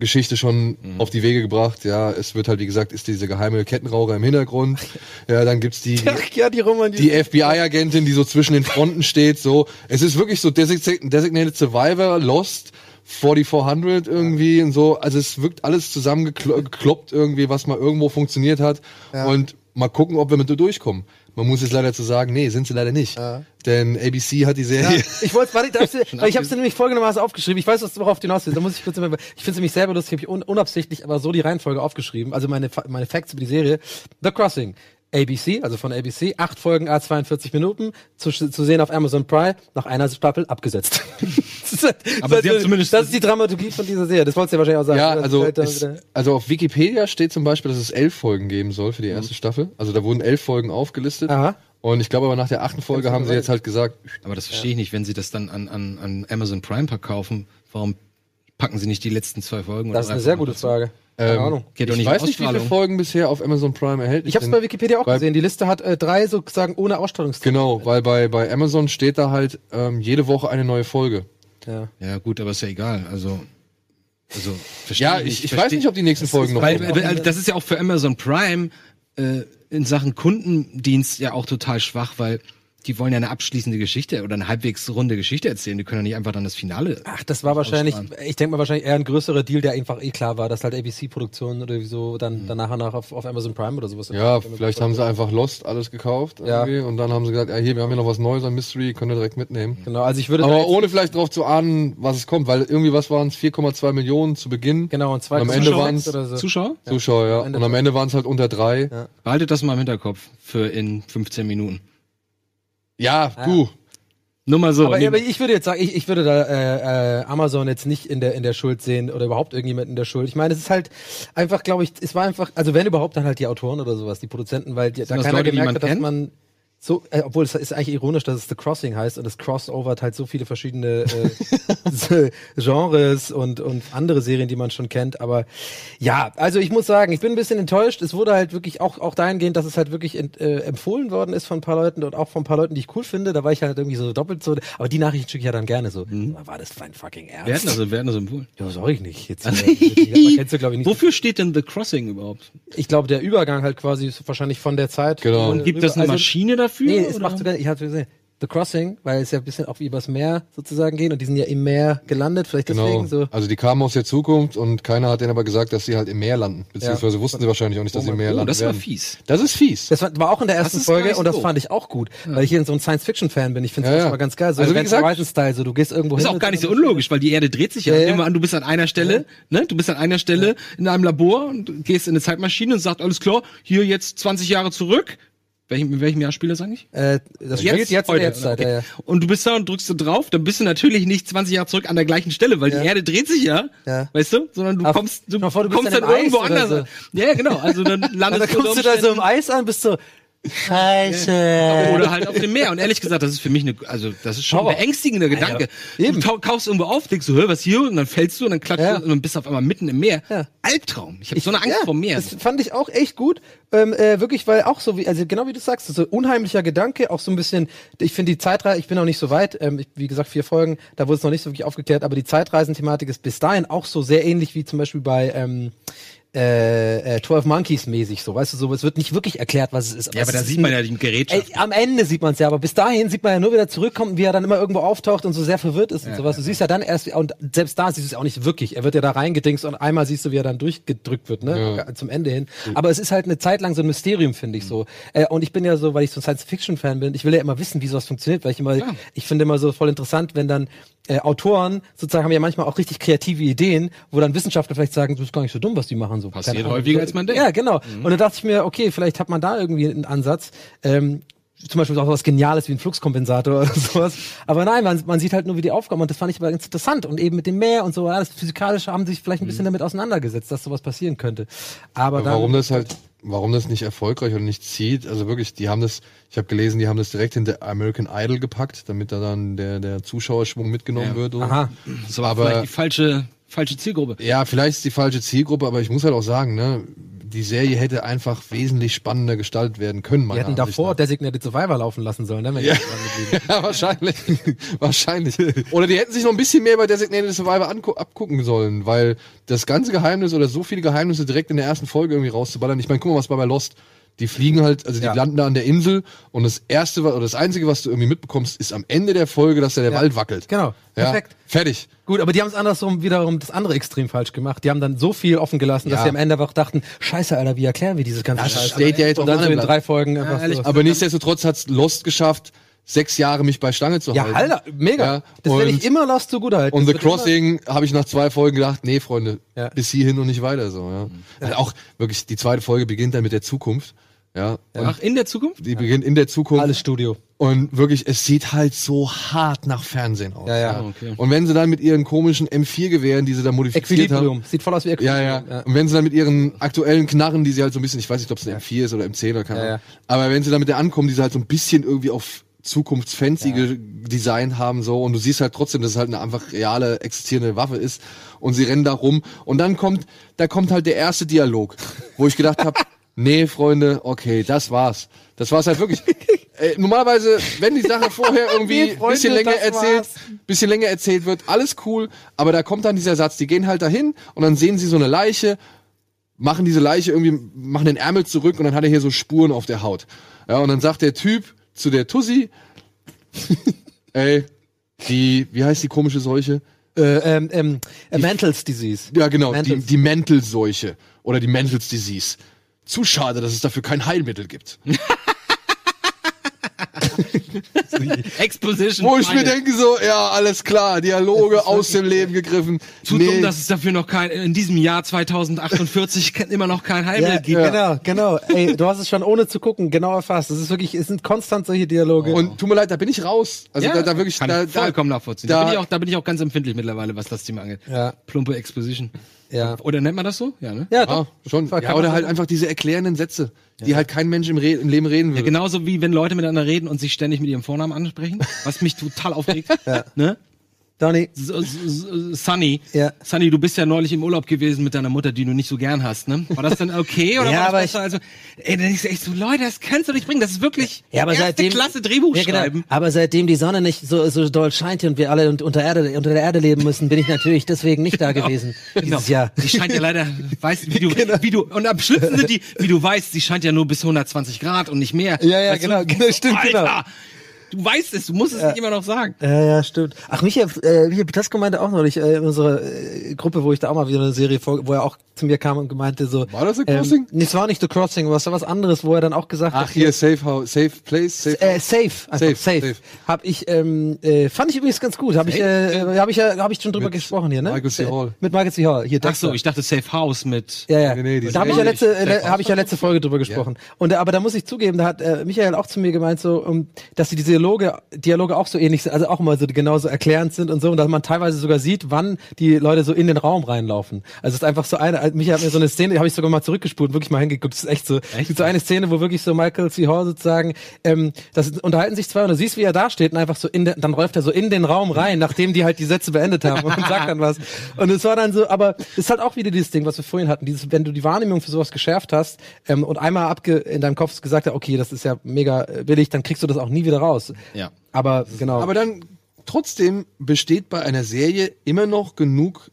Geschichte schon auf die Wege gebracht. Ja, es wird halt, wie gesagt, ist diese geheime Kettenraucher im Hintergrund. Ja, dann gibt's die, Ach ja, die Roman, die FBI-Agentin, die so zwischen den Fronten steht, so. Es ist wirklich so Designated, Survivor, Lost, 4400 irgendwie und so. Also es wirkt alles zusammengekloppt irgendwie, was mal irgendwo funktioniert hat. Und mal gucken, ob wir mit durchkommen. Man muss jetzt leider zu sagen, nee, sind sie leider nicht. Denn ABC hat die Serie. Ich wollte, warte, du, weil ich habe es nämlich folgendermaßen aufgeschrieben. Ich weiß, was du worauf du hinaus willst. Da muss ich kurz immer, ich finde nämlich selber lustig, habe ich un, unabsichtlich, aber so die Reihenfolge aufgeschrieben. Also meine, meine Facts über die Serie. The Crossing. ABC, also von ABC, acht Folgen, a 42 Minuten, zu, zu sehen auf Amazon Prime, nach einer Staffel abgesetzt. Das ist Aber das sie ist- haben zumindest- das ist die Dramaturgie von dieser Serie. Das wolltest du ja wahrscheinlich auch sagen. Ja, also, es, also auf Wikipedia steht zum Beispiel, dass es elf Folgen geben soll für die erste Staffel. Also da wurden elf Folgen aufgelistet. Aha. Und ich glaube aber nach der achten Folge haben sie jetzt halt gesagt, Aber das verstehe ich nicht, wenn sie das dann an, an, an Amazon Prime verkaufen, warum packen sie nicht die letzten zwei Folgen? das ist eine sehr gute Frage. Keine ähm, Ahnung. Geht doch ich nicht weiß um nicht, wie viele. Folgen bisher auf Amazon Prime erhältlich Ich habe es bei Wikipedia auch Weil- gesehen. Die Liste hat äh, drei sozusagen ohne Ausstrahlungszeit. Genau, weil bei, bei Amazon steht da halt ähm, jede Woche eine neue Folge. Ja. Ja, gut, aber ist ja egal. Also, also verstehe Ja, ich, ich weiß nicht, ob die nächsten Folgen noch weil, kommen. weil das ist ja auch für Amazon Prime äh, in Sachen Kundendienst ja auch total schwach, weil die wollen ja eine abschließende Geschichte oder eine halbwegs runde Geschichte erzählen. Die können ja nicht einfach dann das Finale. Ach, das war wahrscheinlich, ich denke mal wahrscheinlich eher ein größerer Deal, der einfach eh klar war, dass halt ABC-Produktionen oder so dann, dann nach und nach auf, auf Amazon Prime oder sowas. Ja, vielleicht haben sie einfach Lost alles gekauft Ja. irgendwie und dann haben sie gesagt, ja, hier, wir haben hier noch was Neues an Mystery, könnt ihr direkt mitnehmen. Genau, also ich würde Aber ohne vielleicht drauf zu ahnen, was es kommt, weil irgendwie was waren es 4,2 Millionen zu Beginn. genau, und zwei Und am Ende oder so. Zuschauer? Zuschauer, ja. Und am Ende waren es halt unter drei. Ja, Behaltet das mal im Hinterkopf für in 15 Minuten. Du. Nur mal so. Aber, aber ich würde jetzt sagen, ich, ich würde da äh, äh, Amazon jetzt nicht in der in der Schuld sehen oder überhaupt irgendjemand in der Schuld. Ich meine, es ist halt einfach, glaube ich, es war einfach, also wenn überhaupt dann halt die Autoren oder sowas, die Produzenten, weil die, da keiner Leute, gemerkt hat, dass kennt? man so, äh, obwohl es ist eigentlich ironisch, dass es The Crossing heißt und das Crossovert halt so viele verschiedene äh, Genres und und andere Serien, die man schon kennt. Aber ja, also ich muss sagen, ich bin ein bisschen enttäuscht. Es wurde halt wirklich auch auch dahingehend, dass es halt wirklich ent, äh, empfohlen worden ist von ein paar Leuten und auch von ein paar Leuten, die ich cool finde. Da war ich halt irgendwie so doppelt so. Aber die Nachrichten schicke ich ja dann gerne so. War das dein fucking Ernst? wer hat denn das, wer hat denn das empfohlen? Ja, sag ich nicht. Jetzt, äh, man kennst du, glaube ich, nicht. Wofür steht denn The Crossing überhaupt? Ich glaube, der Übergang halt quasi ist wahrscheinlich von der Zeit. Genau. äh, Und gibt es eine also- Maschine dafür? Nee, es oder? macht sogar, ich habe gesehen, The Crossing, weil es ja ein bisschen auch wie übers Meer sozusagen gehen und die sind ja im Meer gelandet, vielleicht Genau. deswegen so. Also die kamen aus der Zukunft und keiner hat denen aber gesagt, dass sie halt im Meer landen. Beziehungsweise wussten sie wahrscheinlich auch nicht, dass sie im Meer oh, landen das war werden. fies. Das ist fies. Das war, auch in der ersten ist Folge und das so. fand ich auch gut, weil ich hier so ein Science-Fiction-Fan bin. Ich finde Ja, das ja. immer ganz geil. So Also wie gesagt- Horizon-Style, so du gehst irgendwo Das ist hin. auch gar nicht so unlogisch, weil die Erde dreht sich ja. Ja, ja. Nehmen wir an, du bist an einer Stelle, ne? Du bist an einer Stelle in einem Labor und gehst in eine Zeitmaschine und sagst, alles klar, hier jetzt 20 Jahre zurück. Welchem, in welchem Jahr spielt das eigentlich? Äh, das spielt jetzt in heute, der Jetztzeit, okay. ja, ja. Und du bist da und drückst du drauf, dann bist du natürlich nicht 20 Jahre zurück an der gleichen Stelle, weil Ja. die Erde dreht sich ja, Ja. weißt du, sondern du Aber kommst, du vor, du kommst dann dann irgendwo anders. Ja, ja, genau, also dann Und landest dann kommst du da so im Eis an, bist so, Scheiße. oder halt auf dem Meer. Und ehrlich gesagt, das ist für mich eine, also das ist schon ein beängstigender Gedanke. eben. Du tauchst irgendwo auf, denkst du, hör, was hier? Und dann fällst du und dann klatscht Ja. du und dann bist du auf einmal mitten im Meer. Ja. Albtraum. Ich habe so eine Angst ja, vor Meer. Das fand ich auch echt gut. Ähm, äh, wirklich, weil auch so wie, also genau wie du sagst, so unheimlicher Gedanke, auch so ein bisschen, ich finde die Zeitreise, ich bin noch nicht so weit, ähm, ich, wie gesagt, vier Folgen, da wurde es noch nicht so wirklich aufgeklärt, aber die Zeitreisenthematik ist bis dahin auch so sehr ähnlich wie zum Beispiel bei ähm, äh, äh, 12 Monkeys mäßig so, weißt du, so, es wird nicht wirklich erklärt, was es ist. ja, aber da sieht man ja die Gerätschaft. Ey, am Ende sieht man es ja, aber bis dahin sieht man ja nur wieder zurückkommen, wie er dann immer irgendwo auftaucht und so sehr verwirrt ist und sowas. Du siehst ja dann erst, und selbst da siehst du es auch nicht wirklich. Er wird ja da reingedingst und einmal siehst du, wie er dann durchgedrückt wird, ne? Zum Ende hin. Aber es ist halt eine Zeit lang so ein Mysterium, finde ich so. Äh, und ich bin ja so, weil ich so ein Science-Fiction-Fan bin, ich will ja immer wissen, wie sowas funktioniert, weil ich immer, ich finde immer so voll interessant, wenn dann äh, Autoren sozusagen haben ja manchmal auch richtig kreative Ideen, wo dann Wissenschaftler vielleicht sagen, das ist gar nicht so dumm, was die machen. So, Passiert Keine Ahnung. häufiger, als man denkt. Ja, genau. Und dann dachte ich mir, okay, vielleicht hat man da irgendwie einen Ansatz. Ähm, zum Beispiel auch was Geniales wie ein Fluxkompensator oder sowas. Aber nein, man, man sieht halt nur wie die Aufgaben und das fand ich aber ganz interessant. Und eben mit dem Meer und so, ja, das Physikalische haben sich vielleicht ein bisschen damit auseinandergesetzt, dass sowas passieren könnte. Aber dann, Warum das halt, warum das nicht erfolgreich oder nicht zieht, also wirklich, die haben das, ich habe gelesen, die haben das direkt hinter American Idol gepackt, damit da dann der, der Zuschauerschwung mitgenommen Ja. wird. So. Aha. Das aber, aber- vielleicht die falsche, falsche Zielgruppe. Ja, vielleicht ist die falsche Zielgruppe, aber ich muss halt auch sagen, ne, die Serie hätte einfach wesentlich spannender gestaltet werden können. Wir meiner hätten Ansicht davor nach. Designated Survivor laufen lassen sollen, ne? Wenn Ja. die dran geblieben. Ja, wahrscheinlich. wahrscheinlich. Oder die hätten sich noch ein bisschen mehr bei Designated Survivor abgucken sollen, weil das ganze Geheimnis oder so viele Geheimnisse direkt in der ersten Folge irgendwie rauszuballern. Ich meine, guck mal, was war bei Lost. Die fliegen halt, also die Ja. landen da an der Insel und das erste oder das einzige, was du irgendwie mitbekommst, ist am Ende der Folge, dass da der Ja. Wald wackelt. Genau. Ja, Perfekt. Fertig. Gut, aber die haben es andersrum wiederum das andere extrem falsch gemacht. Die haben dann so viel offen gelassen, dass Ja. sie am Ende einfach dachten, scheiße, Alter, wie erklären wir dieses ganze Das Scheiß? steht ja jetzt Und dann so in drei Folgen einfach ehrlich, so. Aber nichtsdestotrotz hat's Lost geschafft, sechs Jahre mich bei Stange zu Ja, halten. Alter, mega. Ja, das werde ich immer Lost so gut halten. Und Das The Crossing habe ich nach zwei Folgen gedacht, nee, Freunde, Ja. bis hierhin und nicht weiter so. Ja. Also auch wirklich, die zweite Folge beginnt dann mit der Zukunft. Ja. Und Ach, in der Zukunft? die beginnt in der Zukunft. Alles Studio. Und wirklich, es sieht halt so hart nach Fernsehen aus. Ja, ja. Ah, okay. Und wenn sie dann mit ihren komischen M4-Gewehren, die sie da modifiziert Equilibrium. haben. Sieht voll aus wie Ja, Equilibrium. ja, Und wenn sie dann mit ihren aktuellen Knarren, die sie halt so ein bisschen, ich weiß nicht, ob es ein M4 ist oder M10 oder keine Ja, Ahnung. ja. Aber wenn sie dann mit der ankommen, die sie halt so ein bisschen irgendwie auf zukunftsfanzige Design haben so und du siehst halt trotzdem, dass es halt eine einfach reale existierende Waffe ist und sie rennen da rum und dann kommt da kommt halt der erste Dialog, wo ich gedacht habe, nee Freunde, okay, das war's. Das war's halt wirklich. äh, normalerweise, wenn die Sache vorher irgendwie Nee, Freunde, bisschen länger erzählt, war's. bisschen länger erzählt wird, alles cool, aber da kommt dann dieser Satz, die gehen halt dahin und dann sehen sie so eine Leiche, machen diese Leiche irgendwie, machen den Ärmel zurück und dann hat er hier so Spuren auf der Haut. Ja, und dann sagt der Typ zu der Tussi, Ey, die, wie heißt die komische Seuche? Äh, ähm, ähm, äh, Mantles Disease. Ja, genau, die, Mantles. die Mantelseuche oder die Mantles Disease. Zu schade, dass es dafür kein Heilmittel gibt. Exposition. Wo ich mir Final. denke so, ja, alles klar, Dialoge aus dem Leben gegriffen. Zu dumm, dass es dafür noch kein, in diesem Jahr 2048 immer noch kein Heilmittel Ja, gibt. genau, genau. Ey, du hast es schon ohne zu gucken genau erfasst. Es ist wirklich, es sind konstant solche Dialoge. Und tut mir leid, da bin ich raus. Also da, da wirklich, kann da, ich vollkommen nachvollziehen. Da, da- bin ich auch, da bin ich auch ganz empfindlich mittlerweile, was das Thema angeht. Ja. Plumpe Exposition. Ja. Oder nennt man das so? Ja, ne? Ja, Ja, doch. schon. Kann Ja, oder halt einfach diese erklärenden Sätze, die halt kein Mensch im, Re im Leben reden Ja, würde. genauso wie wenn Leute miteinander reden und sich ständig mit ihrem Vornamen ansprechen, was mich total aufregt. Ne? Donny. Sunny, Ja. Sunny, du bist ja neulich im Urlaub gewesen mit deiner Mutter, die du nicht so gern hast, ne? War das dann okay oder Ja, war das ich- besser? Also, ey, dann ist echt so, Leute, das kannst du nicht bringen. Das ist wirklich Ja, aber erste seitdem, Klasse Drehbuch ja, genau. schreiben. Aber seitdem die Sonne nicht so, so doll scheint und wir alle un- unter, Erde, unter der Erde leben müssen, bin ich natürlich deswegen nicht da gewesen dieses Jahr. Die scheint ja leider, weißt wie du, Genau. wie du, und am schlimmsten sind die, wie du weißt, die scheint ja nur bis 120 Grad und nicht mehr. Ja, ja, weißt genau, du? genau, stimmt, Alter, genau. Du weißt es, du musst es nicht immer noch sagen. Ja, ja, stimmt. Ach, Michael, äh, Michael Pitasko meinte auch neulich äh, in unserer äh, Gruppe, wo ich da auch mal wieder eine Serie vor, wo er auch zu mir kam und meinte so. War das The ähm, Crossing? Nee, es war nicht The Crossing, aber es war was anderes, wo er dann auch gesagt Ach, hat. hier, Safe House, Safe Place, Safe Äh, safe, einfach Safe, safe. safe. Hab ich, ähm, äh, fand ich übrigens ganz gut. Hab ich, äh, hab ich ja, hab ich schon drüber Mit gesprochen hier, ne? Michael C. Hall. Äh, Mit Michael C. Hall. Hier, Ach so, ich dachte Safe House mit. Ja, ja. Nee, nee, da habe ich ja letzte, äh, habe ich ja letzte Folge drüber gesprochen. Und äh, aber da muss ich zugeben, da hat äh, Michael auch zu mir gemeint, so, um, dass die Dialoge, Dialoge auch so ähnlich sind, also auch mal so genauso erklärend sind und so, und dass man teilweise sogar sieht, wann die Leute so in den Raum reinlaufen. Also es ist einfach so eine, äh, Michael hat mir so eine Szene, habe ich sogar mal zurückgespult, wirklich mal hingeguckt. Das ist echt so. Es gibt so eine Szene, wo wirklich so Michael C. Hall sozusagen, ähm, das unterhalten sich zwei und du siehst, wie er da steht und einfach so in den, dann läuft er so in den Raum rein, nachdem die halt die Sätze beendet haben und sagt dann was. Und es war dann so, aber es ist halt auch wieder dieses Ding, was wir vorhin hatten, dieses, wenn du die Wahrnehmung für sowas geschärft hast ähm, und einmal abge in deinem Kopf gesagt hast, okay, das ist ja mega äh, billig, dann kriegst du das auch nie wieder raus. Ja. Aber genau. Aber dann trotzdem besteht bei einer Serie immer noch genug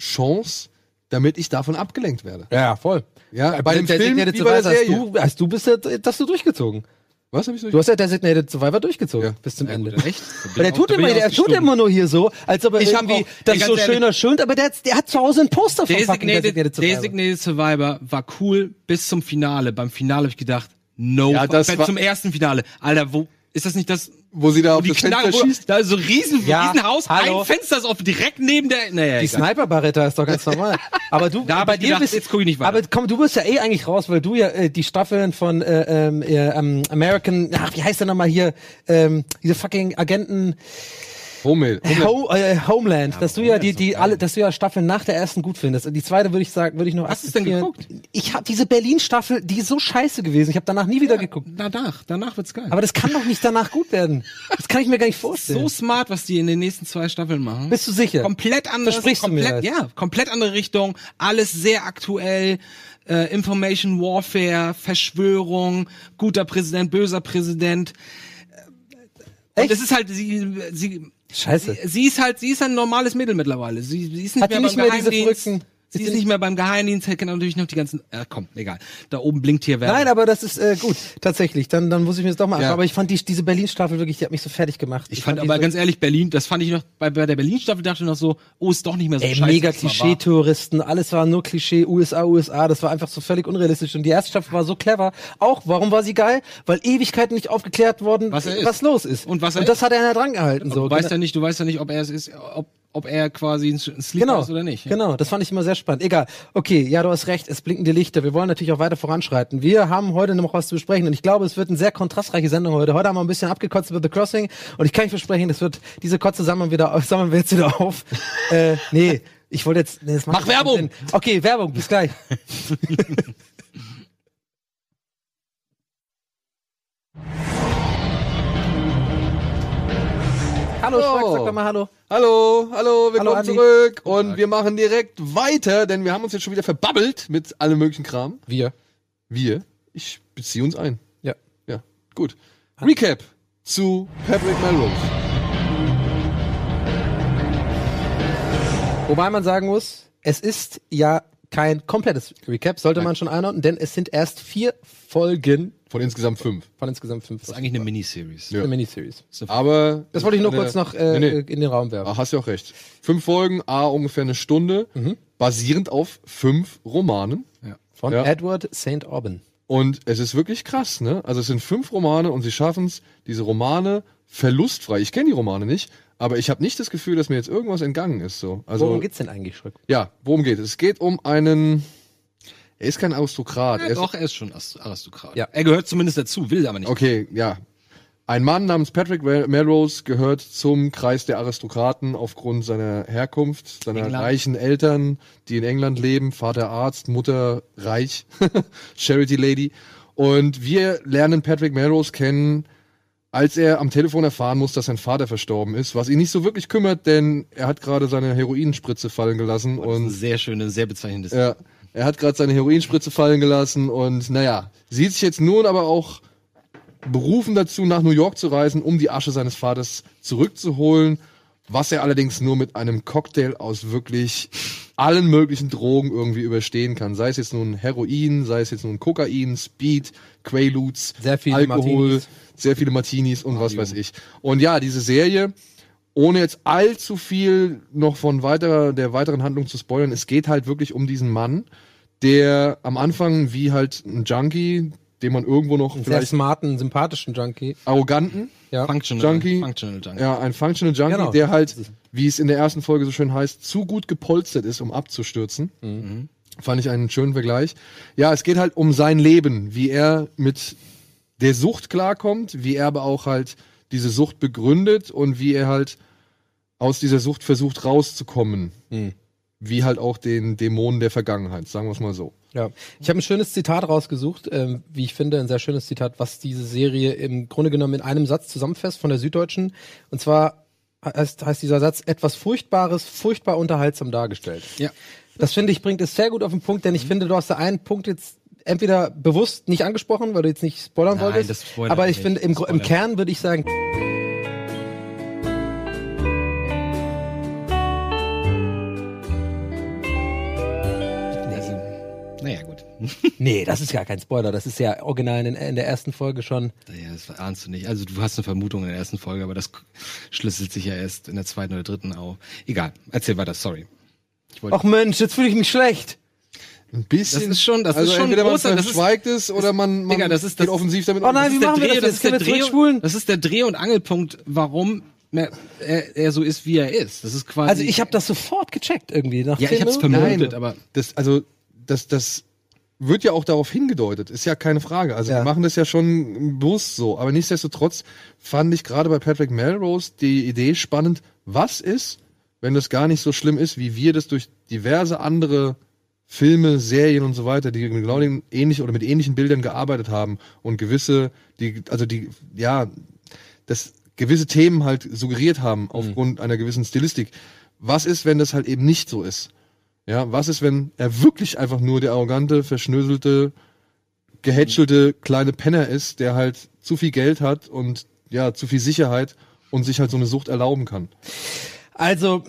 Chance, damit ich davon abgelenkt werde. ja, voll. Ja, bei dem Der Film Designated wie bei der Survivor hast Serie. du, hast du bist ja, das du durchgezogen. Was habe ich so? Du hast ja Designated Survivor durchgezogen Ja. bis zum Ende. Echt? Der tut immer, der tut immer nur hier so, als ob er Ich hab irgendwie, auch- das so ehrlich, schöner schön, aber der, hat- der hat zu Hause ein Poster von fucking Designated, Survivor. Designated Survivor war cool bis zum Finale. Beim Finale habe ich gedacht, no, Ja, das war- zum ersten Finale. Alter, wo ist das nicht das? Wo sie da auf die das Fenster Knarre- wo- schießt? Da ist so ein riesen, Ja, Riesenhaus, hallo. ein Fenster ist offen, direkt neben der. Naja, Die. Sniper-Barretta ist doch ganz normal. Aber du, Da bei dir gedacht, bist, jetzt guck ich nicht weiter. Aber komm, du bist ja eh eigentlich raus, weil du ja äh, die Staffeln von äh, ähm, äh, ähm, American, ach, wie heißt der nochmal hier, ähm, diese fucking Agenten, Homeland. Homeland. Ho äh, Homeland, dass du ja die, die doch alle, dass du ja Staffeln nach der ersten gut findest. Die zweite würde ich sagen, würde ich noch Hast du's denn geguckt? Ich habe diese Berlin-Staffel, die ist so scheiße gewesen. Ich habe danach nie wieder geguckt. Danach, danach wird's geil. Aber das kann doch nicht danach gut werden. Das kann ich mir gar nicht vorstellen. so smart, was die in den nächsten zwei Staffeln machen. Bist du sicher? Komplett anders. Versprichst du mir komplett, das? Ja, komplett andere Richtung. Alles sehr aktuell. Äh, Information Warfare, Verschwörung, guter Präsident, böser Präsident. Und Echt? es ist halt, sie, sie, Scheiße. sie, sie ist halt, sie ist ein normales Mädel mittlerweile. Sie, sie ist nicht Hat mehr die nicht mehr diese verrückten- Sie ist ist nicht mehr beim Geheimdienst, kennt natürlich noch die ganzen, äh, komm, egal. Da oben blinkt hier Werbung. Nein, aber das ist äh, gut, tatsächlich. Dann, dann muss ich mir das doch mal anschauen. Ja. Aber ich fand die, diese Berlin-Staffel wirklich, die hat mich so fertig gemacht. Ich fand die aber so, ganz ehrlich, Berlin, das fand ich noch, bei, bei der Berlin-Staffel dachte ich noch so, oh, ist doch nicht mehr so Ey, scheiße. mega. Klischee-Touristen, alles war nur Klischee, USA, USA, das war einfach so völlig unrealistisch. Und die erste Staffel war so clever. Auch, warum war sie geil? Weil Ewigkeiten nicht aufgeklärt worden, Was ist. was los ist. Und was er Und das hat er dran gehalten. So. Du weißt ja nicht, du weißt ja nicht, ob er es ist, ob, ob er quasi ein Sleeper Genau, ist oder nicht. genau, das fand ich immer sehr spannend. Egal, okay, ja, du hast recht, es blinken die Lichter. Wir wollen natürlich auch weiter voranschreiten. Wir haben heute noch was zu besprechen und ich glaube, es wird eine sehr kontrastreiche Sendung heute. Heute haben wir ein bisschen abgekotzt über The Crossing und ich kann euch versprechen, das wird, diese Kotze sammeln wir, wieder, sammeln wir jetzt wieder auf. äh, nee, ich wollte jetzt, nee, das Mach Werbung! Sinn. Okay, Werbung, bis gleich. Hallo, So. Schmack, sag doch mal Hallo. Hallo, hallo, willkommen Andi. zurück. Und wir machen direkt weiter, denn wir haben uns jetzt schon wieder verbabbelt mit allem möglichen Kram. Wir. Wir, ich beziehe uns ein. Ja. Ja, gut. Recap zu Patrick Melrose. Wobei man sagen muss, es ist ja kein komplettes Recap, sollte man schon einordnen, denn es sind erst vier Folgen Von insgesamt fünf. Von insgesamt fünf. Das ist eigentlich eine Miniseries. Ja. eine Miniseries. Aber. Das wollte ich nur eine- kurz noch äh, Nee, nee. in den Raum werfen. Ah, hast du auch recht. Fünf Folgen, a ungefähr eine Stunde, Mhm. basierend auf fünf Romanen. Von Ja. Edward St. Aubin. Und es ist wirklich krass, ne? Also es sind fünf Romane und sie schaffen es, diese Romane verlustfrei. Ich kenne die Romane nicht, aber ich habe nicht das Gefühl, dass mir jetzt irgendwas entgangen ist. So. Also Worum geht's denn eigentlich, Schrick? ja, worum geht es? Es geht um einen. Er ist kein Aristokrat. Ja, er ist, doch, er ist schon Aristokrat. Ja. Er gehört zumindest dazu, will aber nicht. Okay, ja. Ein Mann namens Patrick Melrose gehört zum Kreis der Aristokraten aufgrund seiner Herkunft, seiner England. reichen Eltern, die in England leben, Vater Arzt, Mutter reich, Charity Lady. Und wir lernen Patrick Melrose kennen, als er am Telefon erfahren muss, dass sein Vater verstorben ist, was ihn nicht so wirklich kümmert, denn er hat gerade seine Heroinspritze fallen gelassen Das ist ein und sehr schönes, sehr bezeichnendes. ja, er hat gerade seine Heroinspritze fallen gelassen und naja, sieht sich jetzt nun aber auch berufen dazu, nach New York zu reisen, um die Asche seines Vaters zurückzuholen, was er allerdings nur mit einem Cocktail aus wirklich allen möglichen Drogen irgendwie überstehen kann. Sei es jetzt nun Heroin, sei es jetzt nun Kokain, Speed, Quaaludes, Sehr viele Alkohol, Martinis. sehr viele Martinis und was weiß ich. Und ja, diese Serie, ohne jetzt allzu viel noch von weiterer, der weiteren Handlung zu spoilern, es geht halt wirklich um diesen Mann, der am Anfang wie halt ein Junkie, den man irgendwo noch Einen sehr vielleicht smarten, sympathischen Junkie. arroganten, Ja. Functional Junkie. Functional Junkie. ja, ein Functional Junkie, Genau. der halt, wie es in der ersten Folge so schön heißt, zu gut gepolstert ist, um abzustürzen. Mhm. Fand ich einen schönen Vergleich. Ja, es geht halt um sein Leben, wie er mit der Sucht klarkommt, wie er aber auch halt diese Sucht begründet und wie er halt aus dieser Sucht versucht rauszukommen. Mhm. Wie halt auch den Dämonen der Vergangenheit, sagen wir es mal so. Ja, ich habe ein schönes Zitat rausgesucht, ähm, wie ich finde, ein sehr schönes Zitat, was diese Serie im Grunde genommen in einem Satz zusammenfasst von der Süddeutschen. Und zwar heißt, heißt dieser Satz etwas Furchtbares, furchtbar unterhaltsam dargestellt. Ja. Das finde ich bringt es sehr gut auf den Punkt, denn ich finde, du hast da einen Punkt jetzt entweder bewusst nicht angesprochen, weil du jetzt nicht spoilern Nein, wolltest. das spoilert aber ich finde, im, im. Kern würde ich sagen, Also, naja, gut. nee, das ist ja kein Spoiler, das ist ja original in, in der ersten Folge schon. Naja, das ahnst du nicht. Also du hast eine Vermutung in der ersten Folge, aber das schlüsselt sich ja erst in der zweiten oder dritten auf. Egal, erzähl weiter, sorry. Ich Ach Mensch, jetzt fühle ich mich schlecht. Ein bisschen. Das ist schon- das also ist schon entweder großer- man das ist- verschweigt es oder man, man Digga, das ist geht das- offensiv damit Oh nein, wie machen wir Dreh- das jetzt? ist der wir Dreh- zurückspulen? Das ist der Dreh- und Angelpunkt, warum er, er, so ist, wie er ist. Das ist quasi. Also ich habe das sofort gecheckt irgendwie. Nach Ja, ich hab's vermutet, Nein. aber das, also, das, das wird ja auch darauf hingedeutet, ist ja keine Frage. Also Ja. wir machen das ja schon bewusst so. Aber nichtsdestotrotz fand ich gerade bei Patrick Melrose die Idee spannend, was ist, wenn das gar nicht so schlimm ist, wie wir das durch diverse andere Filme, Serien und so weiter, die mit genau den ähnlich oder mit ähnlichen Bildern gearbeitet haben und gewisse, die, also die, ja, das gewisse Themen halt suggeriert haben aufgrund einer gewissen Stilistik. Was ist, wenn das halt eben nicht so ist? Ja, was ist, wenn er wirklich einfach nur der arrogante, verschnöselte, gehätschelte kleine Penner ist, der halt zu viel Geld hat und ja, zu viel Sicherheit und sich halt so eine Sucht erlauben kann. Also,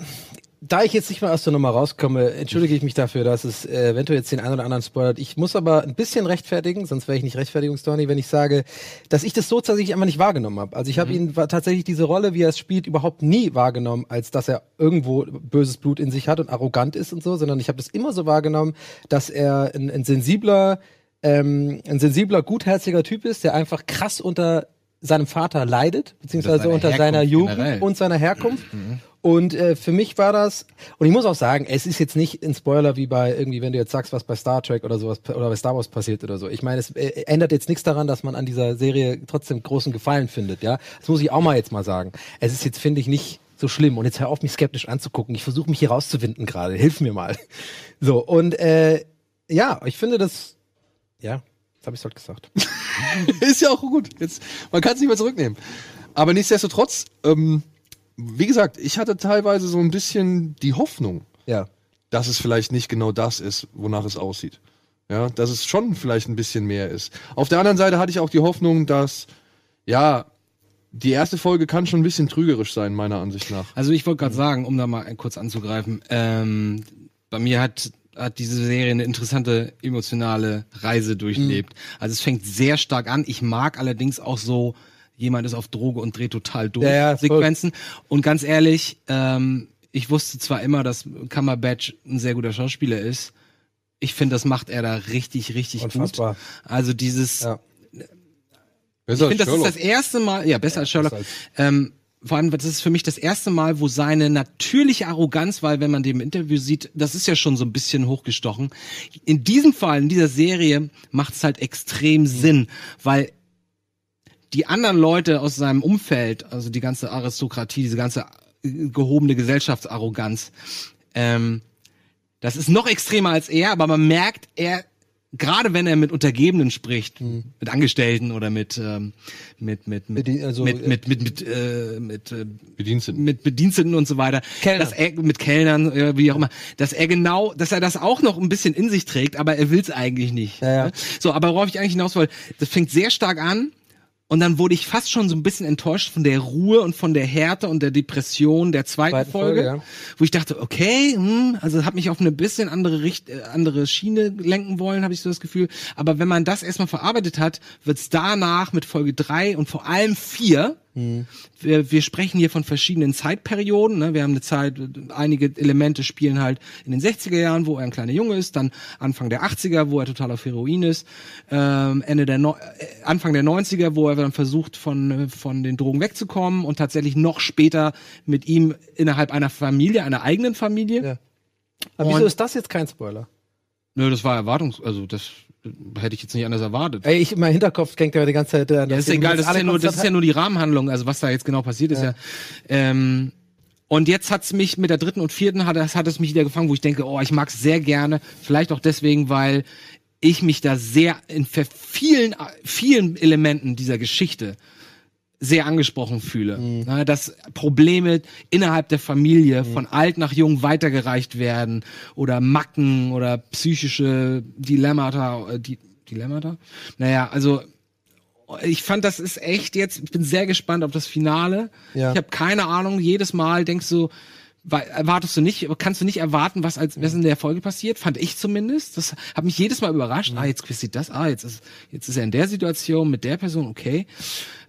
da ich jetzt nicht mehr aus der Nummer rauskomme, entschuldige ich mich dafür, dass es äh, eventuell jetzt den einen oder anderen spoilert. Ich muss aber ein bisschen rechtfertigen, sonst wäre ich nicht Rechtfertigungsdonny, wenn ich sage, dass ich das so tatsächlich einfach nicht wahrgenommen habe. Also ich habe ihn wa- tatsächlich diese Rolle, wie er es spielt, überhaupt nie wahrgenommen, als dass er irgendwo böses Blut in sich hat und arrogant ist und so, sondern ich habe das immer so wahrgenommen, dass er ein, ein sensibler, ähm, ein sensibler, gutherziger Typ ist, der einfach krass unter seinem Vater leidet, beziehungsweise seiner unter seiner Herkunft Jugend generell. und seiner Herkunft. Und äh, für mich war das, und ich muss auch sagen, es ist jetzt nicht ein Spoiler wie bei irgendwie, wenn du jetzt sagst, was bei Star Trek oder sowas oder bei Star Wars passiert oder so. Ich meine, es äh, ändert jetzt nichts daran, dass man an dieser Serie trotzdem großen Gefallen findet, ja. Das muss ich auch mal jetzt mal sagen. Es ist jetzt, finde ich, nicht so schlimm. Und jetzt hör auf, mich skeptisch anzugucken. Ich versuche mich hier rauszuwinden gerade. Hilf mir mal. So, und äh, ja, ich finde das, ja, das habe ich halt gesagt. ist ja auch gut. Jetzt, man kann es nicht mehr zurücknehmen. Aber nichtsdestotrotz, ähm, wie gesagt, ich hatte teilweise so ein bisschen die Hoffnung, Ja. dass es vielleicht nicht genau das ist, wonach es aussieht. Ja, dass es schon vielleicht ein bisschen mehr ist. Auf der anderen Seite hatte ich auch die Hoffnung, dass, ja, die erste Folge kann schon ein bisschen trügerisch sein, meiner Ansicht nach. Also ich wollte gerade sagen, um da mal kurz anzugreifen, ähm, bei mir hat hat diese Serie eine interessante emotionale Reise durchlebt. Also es fängt sehr stark an. Ich mag allerdings auch so, jemand ist auf Droge und dreht total durch Ja, ja, voll. Sequenzen. Und ganz ehrlich, ähm, ich wusste zwar immer, dass Cumberbatch ein sehr guter Schauspieler ist. Ich finde, das macht er da richtig, richtig Unfassbar. gut. Also dieses, Ja. Ich finde, das ist das erste Mal, ja, besser als Sherlock. besser ähm, vor allem, das ist für mich das erste Mal, wo seine natürliche Arroganz, weil wenn man dem Interview sieht, das ist ja schon so ein bisschen hochgestochen. In diesem Fall, in dieser Serie, macht es halt extrem Sinn, weil die anderen Leute aus seinem Umfeld, also die ganze Aristokratie, diese ganze äh, gehobene Gesellschaftsarroganz, ähm, das ist noch extremer als er, aber man merkt, er gerade wenn er mit Untergebenen spricht, mit Angestellten oder mit ähm, mit mit mit Mit die- also, mit mit mit mit, äh, mit, äh, Bediensteten. mit Bediensteten und so weiter, Kellner. dass er mit Kellnern, äh, wie auch immer, dass er genau, dass er das auch noch ein bisschen in sich trägt, aber er will es eigentlich nicht. Ja, ja. So, aber worauf ich eigentlich hinaus wollte, das fängt sehr stark an und dann wurde ich fast schon so ein bisschen enttäuscht von der Ruhe und von der Härte und der Depression der zweiten, Zweiten Folge, Folge, ja. wo ich dachte, okay, hm, also hat mich auf eine bisschen andere Richt äh, andere Schiene lenken wollen, habe ich so das Gefühl. Aber wenn man das erstmal verarbeitet hat, wird's danach mit Folge drei und vor allem vier wir, wir sprechen hier von verschiedenen Zeitperioden. Ne? Wir haben eine Zeit, einige Elemente spielen halt in den 60er Jahren, wo er ein kleiner Junge ist, dann Anfang der 80er, wo er total auf Heroin ist, ähm, Ende der no äh, Anfang der 90er, wo er dann versucht, von, von den Drogen wegzukommen und tatsächlich noch später mit ihm innerhalb einer Familie, einer eigenen Familie. Ja. Aber wieso Und- ist das jetzt kein Spoiler? Nö, das war Erwartungs, also das hätte ich jetzt nicht anders erwartet. Ey, ich in meinem Hinterkopf denkt ja die ganze Zeit. Ja, ist egal, das ist ja, nur, das ist ja nur die Rahmenhandlung, also was da jetzt genau passiert ist ja. Ähm, und jetzt hat's mich mit der dritten und vierten hat, es- hat es mich wieder gefangen, wo ich denke, oh, ich mag's sehr gerne. Vielleicht auch deswegen, weil ich mich da sehr in vielen, vielen Elementen dieser Geschichte sehr angesprochen fühle. Na, dass Probleme innerhalb der Familie von alt nach jung weitergereicht werden oder Macken oder psychische Dilemmata, äh, die, Dilemmata? Naja, also ich fand, das ist echt jetzt, ich bin sehr gespannt auf das Finale. Ja. Ich habe keine Ahnung, jedes Mal denkst du, erwartest du nicht, kannst du nicht erwarten, was als was in der Folge passiert, fand ich zumindest. Das hat mich jedes Mal überrascht. Ah, jetzt passiert das, ah, jetzt ist, jetzt ist er in der Situation mit der Person, okay.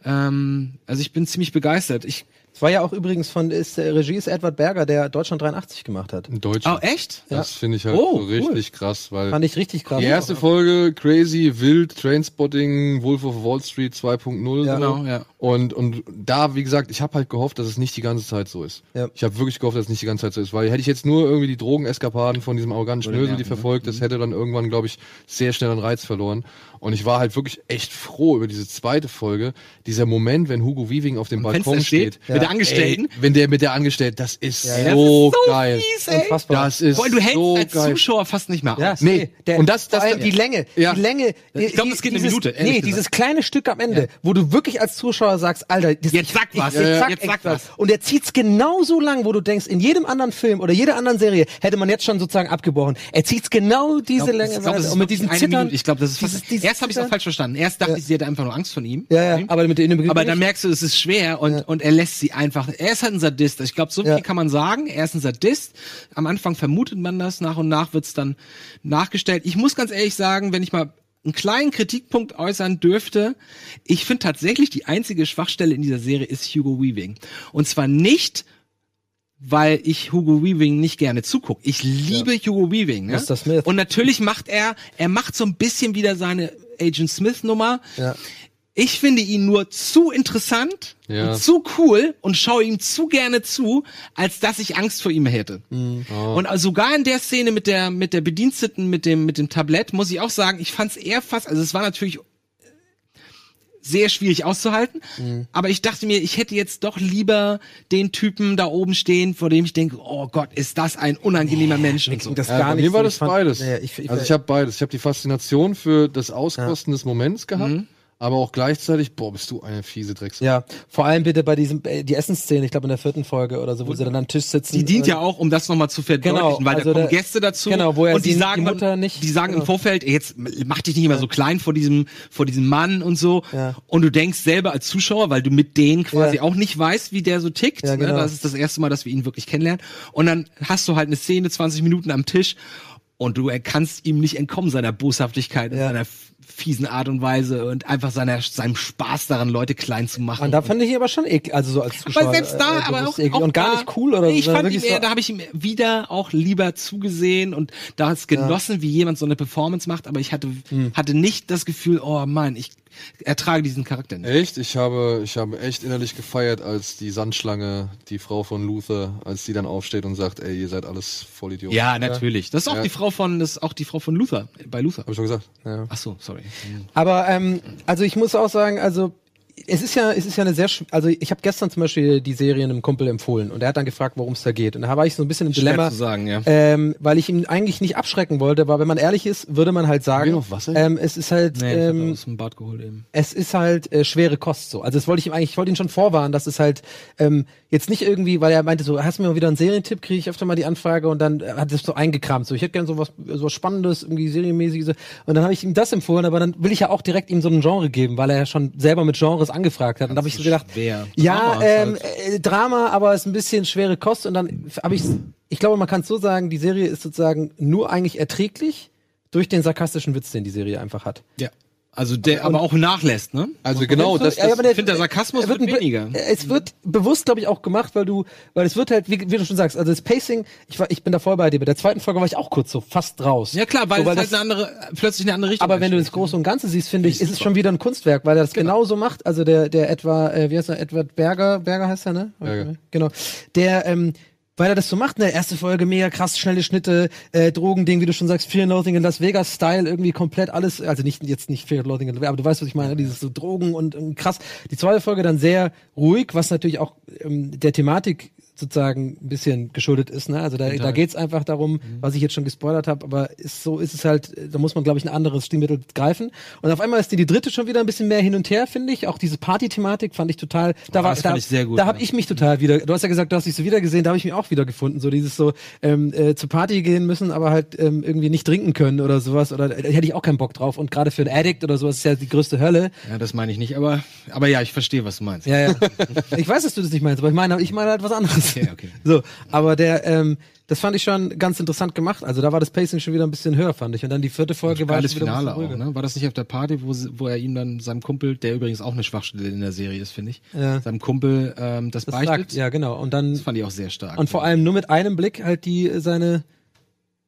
Ähm, also ich bin ziemlich begeistert. Ich, Es war ja auch übrigens von, ist, äh, Regie ist Edward Berger, der Deutschland 83 gemacht hat. Deutschen. oh, echt? Das finde ich halt Oh, so richtig krass, weil Fand ich richtig krass. die erste Folge crazy, wild, Trainspotting, Wolf of Wall Street 2.0 Ja. Genau, ja. Und und da, wie gesagt, ich habe halt gehofft, dass es nicht die ganze Zeit so ist. Ja. Ich habe wirklich gehofft, dass es nicht die ganze Zeit so ist, weil hätte ich jetzt nur irgendwie die Drogeneskapaden von diesem arroganten Schnösel, die verfolgt, das hätte dann irgendwann, glaube ich, sehr schnell an Reiz verloren. Und ich war halt wirklich echt froh über diese zweite Folge, dieser Moment, wenn Hugo Weaving auf dem Balkon Fenster steht, steht, der Angestellten. Ey, wenn der mit der Angestellten, das ist ja. so, Das ist so geil. fies, ey. Unfassbar. Das ist Vor allem, du hältst so als geil. Zuschauer fast nicht mehr Ja. Nee. Der, Und das- vor das- allem die Länge, Ja. die Länge. Ich glaub, die- das geht eine dieses, Minute, ehrlich Nee, gesagt. dieses kleine Stück am Ende, wo du wirklich als Zuschauer sagst, Alter, das, Jetzt sag was. jetzt, Ja, ja. sag Jetzt sag was. Und er zieht's genau so lang, wo du denkst, in jedem anderen Film oder jeder anderen Serie hätte man jetzt schon sozusagen abgebrochen. Er zieht's genau diese Ich Länge glaub, weiter. ist Und mit eine Zittern. Minute. Ich glaube, das ist fast. erst habe ich es auch falsch verstanden. Erst dachte ich, sie hätte einfach nur Angst von ihm. Ja, ja, aber mit dem Aber dann merkst du, es ist schwer und, und er lässt sie einfach. Er ist halt ein Sadist. Ich glaube, so Ja. viel kann man sagen. Er ist ein Sadist. Am Anfang vermutet man das, nach und nach wird's dann nachgestellt. Ich muss ganz ehrlich sagen, wenn ich mal einen kleinen Kritikpunkt äußern dürfte, ich finde tatsächlich die einzige Schwachstelle in dieser Serie ist Hugo Weaving. Und zwar nicht, weil ich Hugo Weaving nicht gerne zugucke. Ich liebe Hugo Weaving. Ne? Mr. Smith. Und natürlich macht er, er macht so ein bisschen wieder seine Agent Smith Nummer. Ja. Ich finde ihn nur zu interessant Ja. und zu cool und schaue ihm zu gerne zu, als dass ich Angst vor ihm hätte. Und also sogar in der Szene mit der mit der Bediensteten mit dem mit dem Tablett muss ich auch sagen, ich fand es eher fast, also es war natürlich sehr schwierig auszuhalten, aber ich dachte mir, ich hätte jetzt doch lieber den Typen da oben stehen, vor dem ich denke, oh Gott, ist das ein unangenehmer Mensch und so. das Ja, gar bei nicht mir war das Ich fand- beides. Ja, ich, ich, also ich habe beides. Ich habe die Faszination für das Auskosten des Moments gehabt, aber auch gleichzeitig, boah, bist du eine fiese Drecksau. ja, vor allem bitte bei diesem, äh, die Essensszene, ich glaube in der vierten Folge oder so, wo sie dann am Tisch sitzen. Die dient ja auch, um das nochmal zu verdeutlichen, Genau, weil also da kommen der- Gäste dazu genau, wo er und die sie- sagen, die Mutter nicht- die sagen genau. im Vorfeld, ey, jetzt mach dich nicht immer so klein vor diesem, vor diesem Mann und so. Ja. Und du denkst selber als Zuschauer, weil du mit denen quasi Ja. auch nicht weißt, wie der so tickt. Ja, genau. ne? Das ist das erste Mal, dass wir ihn wirklich kennenlernen. Und dann hast du halt eine Szene, 20 Minuten am Tisch. Und du kannst ihm nicht entkommen, seiner Boshaftigkeit, und Ja. seiner fiesen Art und Weise und einfach seiner, seinem Spaß daran, Leute klein zu machen. Und da fand ich ihn aber schon eklig, also so als Zuschauer. aber selbst da, äh, aber auch, auch und gar da, nicht cool oder Ich so. fand ihn eher, da habe ich ihm wieder auch lieber zugesehen und da hat's genossen, wie jemand so eine Performance macht, aber ich hatte, Hm. hatte nicht das Gefühl, oh Mann, ich ertrage diesen Charakter nicht. Echt? Ich habe, ich habe echt innerlich gefeiert, als die Sandschlange, die Frau von Luther, als die dann aufsteht und sagt, ey, ihr seid alles Vollidioten. Ja, natürlich. Das ist auch Ja. die Frau von, das ist auch die Frau von Luther, bei Luther. Hab ich schon gesagt. Ach so, sorry. Aber ähm, also ich muss auch sagen, also es ist ja, es ist ja eine sehr, sch- also ich habe gestern zum Beispiel die Serie einem Kumpel empfohlen und er hat dann gefragt, worum es da geht. Und da war ich so ein bisschen im Schwer Dilemma, zu sagen, ja. ähm, weil ich ihn eigentlich nicht abschrecken wollte, aber wenn man ehrlich ist, würde man halt sagen, noch Wasser? ähm, es ist halt, Nee, ähm, aus dem Bad geholt eben. es ist halt äh, schwere Kost so. Also das wollte ich ihm eigentlich, ich wollte ihn schon vorwarnen, dass es halt ähm, jetzt nicht irgendwie, weil er meinte so, hast du mir mal wieder einen Serientipp, kriege ich öfter mal die Anfrage und dann äh, hat es so eingekramt, so ich hätte gern so was, so was Spannendes, irgendwie serienmäßiges. Und dann habe ich ihm das empfohlen, aber dann will ich ja auch direkt ihm so ein Genre geben, weil er ja schon selber mit Genres angefragt hat. Und da habe ich so gedacht, schwer. ja, Drama ähm, ist äh, Drama, aber es ist ein bisschen schwere Kost und dann habe ich, ich glaube, man kann es so sagen, die Serie ist sozusagen nur eigentlich erträglich durch den sarkastischen Witz, den die Serie einfach hat. Ja. Also der aber auch nachlässt, ne? Also genau, das, Ja, das aber der- ich finde, der Sarkasmus wird ein be- weniger. Es wird bewusst, glaube ich, auch gemacht, weil du, weil es wird halt, wie, wie du schon sagst, also das Pacing, ich war, ich bin da voll bei dir. Bei der zweiten Folge war ich auch kurz so fast raus. Ja klar, weil, so, es halt das, eine andere, plötzlich eine andere Richtung aber wenn du das. Große und Ganze siehst, finde ich, ist es schon wieder ein Kunstwerk, weil er das genauso macht. Also der, der etwa, äh, wie heißt er, Edward Berger, Berger heißt er, ne? Berger. Genau. Der, ähm, weil er das so macht, ne, erste Folge mega krass, schnelle Schnitte, äh, Drogending, wie du schon sagst, Fear and Loathing in Las Vegas Style, irgendwie komplett alles, also nicht jetzt nicht Fear and Loathing, in Las Vegas, aber du weißt, was ich meine, dieses so Drogen und, und krass. Die zweite Folge dann sehr ruhig, was natürlich auch ähm, der Thematik sozusagen ein bisschen geschuldet ist, ne? Also da, da geht's einfach darum, was ich jetzt schon gespoilert habe, aber ist so ist es halt, da muss man glaube ich ein anderes Stilmittel greifen. Und auf einmal ist die, die dritte schon wieder ein bisschen mehr hin und her, finde ich. Auch diese Party-Thematik fand ich total. Da war das da, fand ich sehr gut, Da habe ja. ich mich total wieder. Du hast ja gesagt, du hast dich so wieder gesehen, da habe ich mich auch wieder gefunden. So dieses so ähm, äh, zur Party gehen müssen, aber halt ähm, irgendwie nicht trinken können oder sowas. Oder äh, hätte ich auch keinen Bock drauf. Und gerade für einen Addict oder sowas ist ja die größte Hölle. Ja, das meine ich nicht, aber, aber ja, ich verstehe, was du meinst. Ja, ja. ich weiß, dass du das nicht meinst, aber ich meine, ich meine halt was anderes. Okay, okay. So, aber der, ähm, das fand ich schon ganz interessant gemacht. Also da war das Pacing schon wieder ein bisschen höher, fand ich. Und dann die vierte Folge war wieder Finale auch, ne? War das nicht auf der Party, wo, wo er ihm dann seinem Kumpel, der übrigens auch eine Schwachstelle in der Serie ist, finde ich, Ja. seinem Kumpel ähm, das, Das beichtet? sagt, ja, genau. Und dann Das fand ich auch sehr stark. und vor allem nur mit einem Blick halt die äh, seine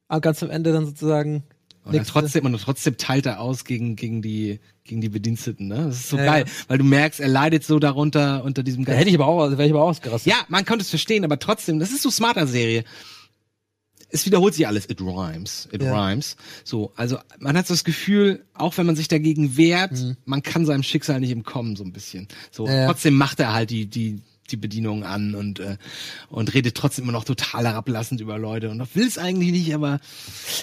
ah, ganz am Ende dann sozusagen Und nächste- trotzdem, und trotzdem teilt er aus gegen, gegen die, gegen die Bediensteten, ne? Das ist so Ja, geil, ja. weil du merkst, er leidet so darunter, unter diesem Da hätte ich aber auch, also wäre ich aber auch ausgerastet. Ja, man konnte es verstehen, aber trotzdem, das ist so smarter Serie. Es wiederholt sich alles. It rhymes. It Ja. rhymes. So, also man hat so das Gefühl, auch wenn man sich dagegen wehrt, Mhm. man kann seinem Schicksal nicht entkommen, so ein bisschen. So, trotzdem macht er halt die, die, die Bedienung an und, äh, und redet trotzdem immer noch total herablassend über Leute und will es eigentlich nicht, aber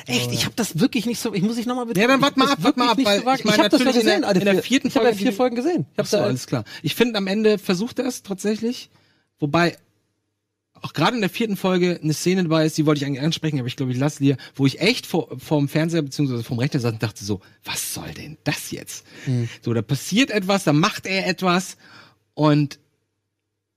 Echt, ich habe das wirklich nicht so. Ich muss ich noch mal bitte. Ja, dann wart mal ich- ab, das wart mal ab, weil so ich meine, hab das ja natürlich in der- gesehen, in der vier- vierten Ich habe ja Folge vier Folgen gesehen. Ich hab's so, da, alles klar. Ich finde, am Ende versucht er es tatsächlich. Wobei, auch gerade in der vierten Folge eine Szene dabei ist, die wollte ich eigentlich ansprechen, aber ich glaube, ich lasse dir, wo ich echt vor, vorm Fernseher beziehungsweise vorm Rechner saß und dachte so, was soll denn das jetzt? Hm. So, da passiert etwas, da macht er etwas und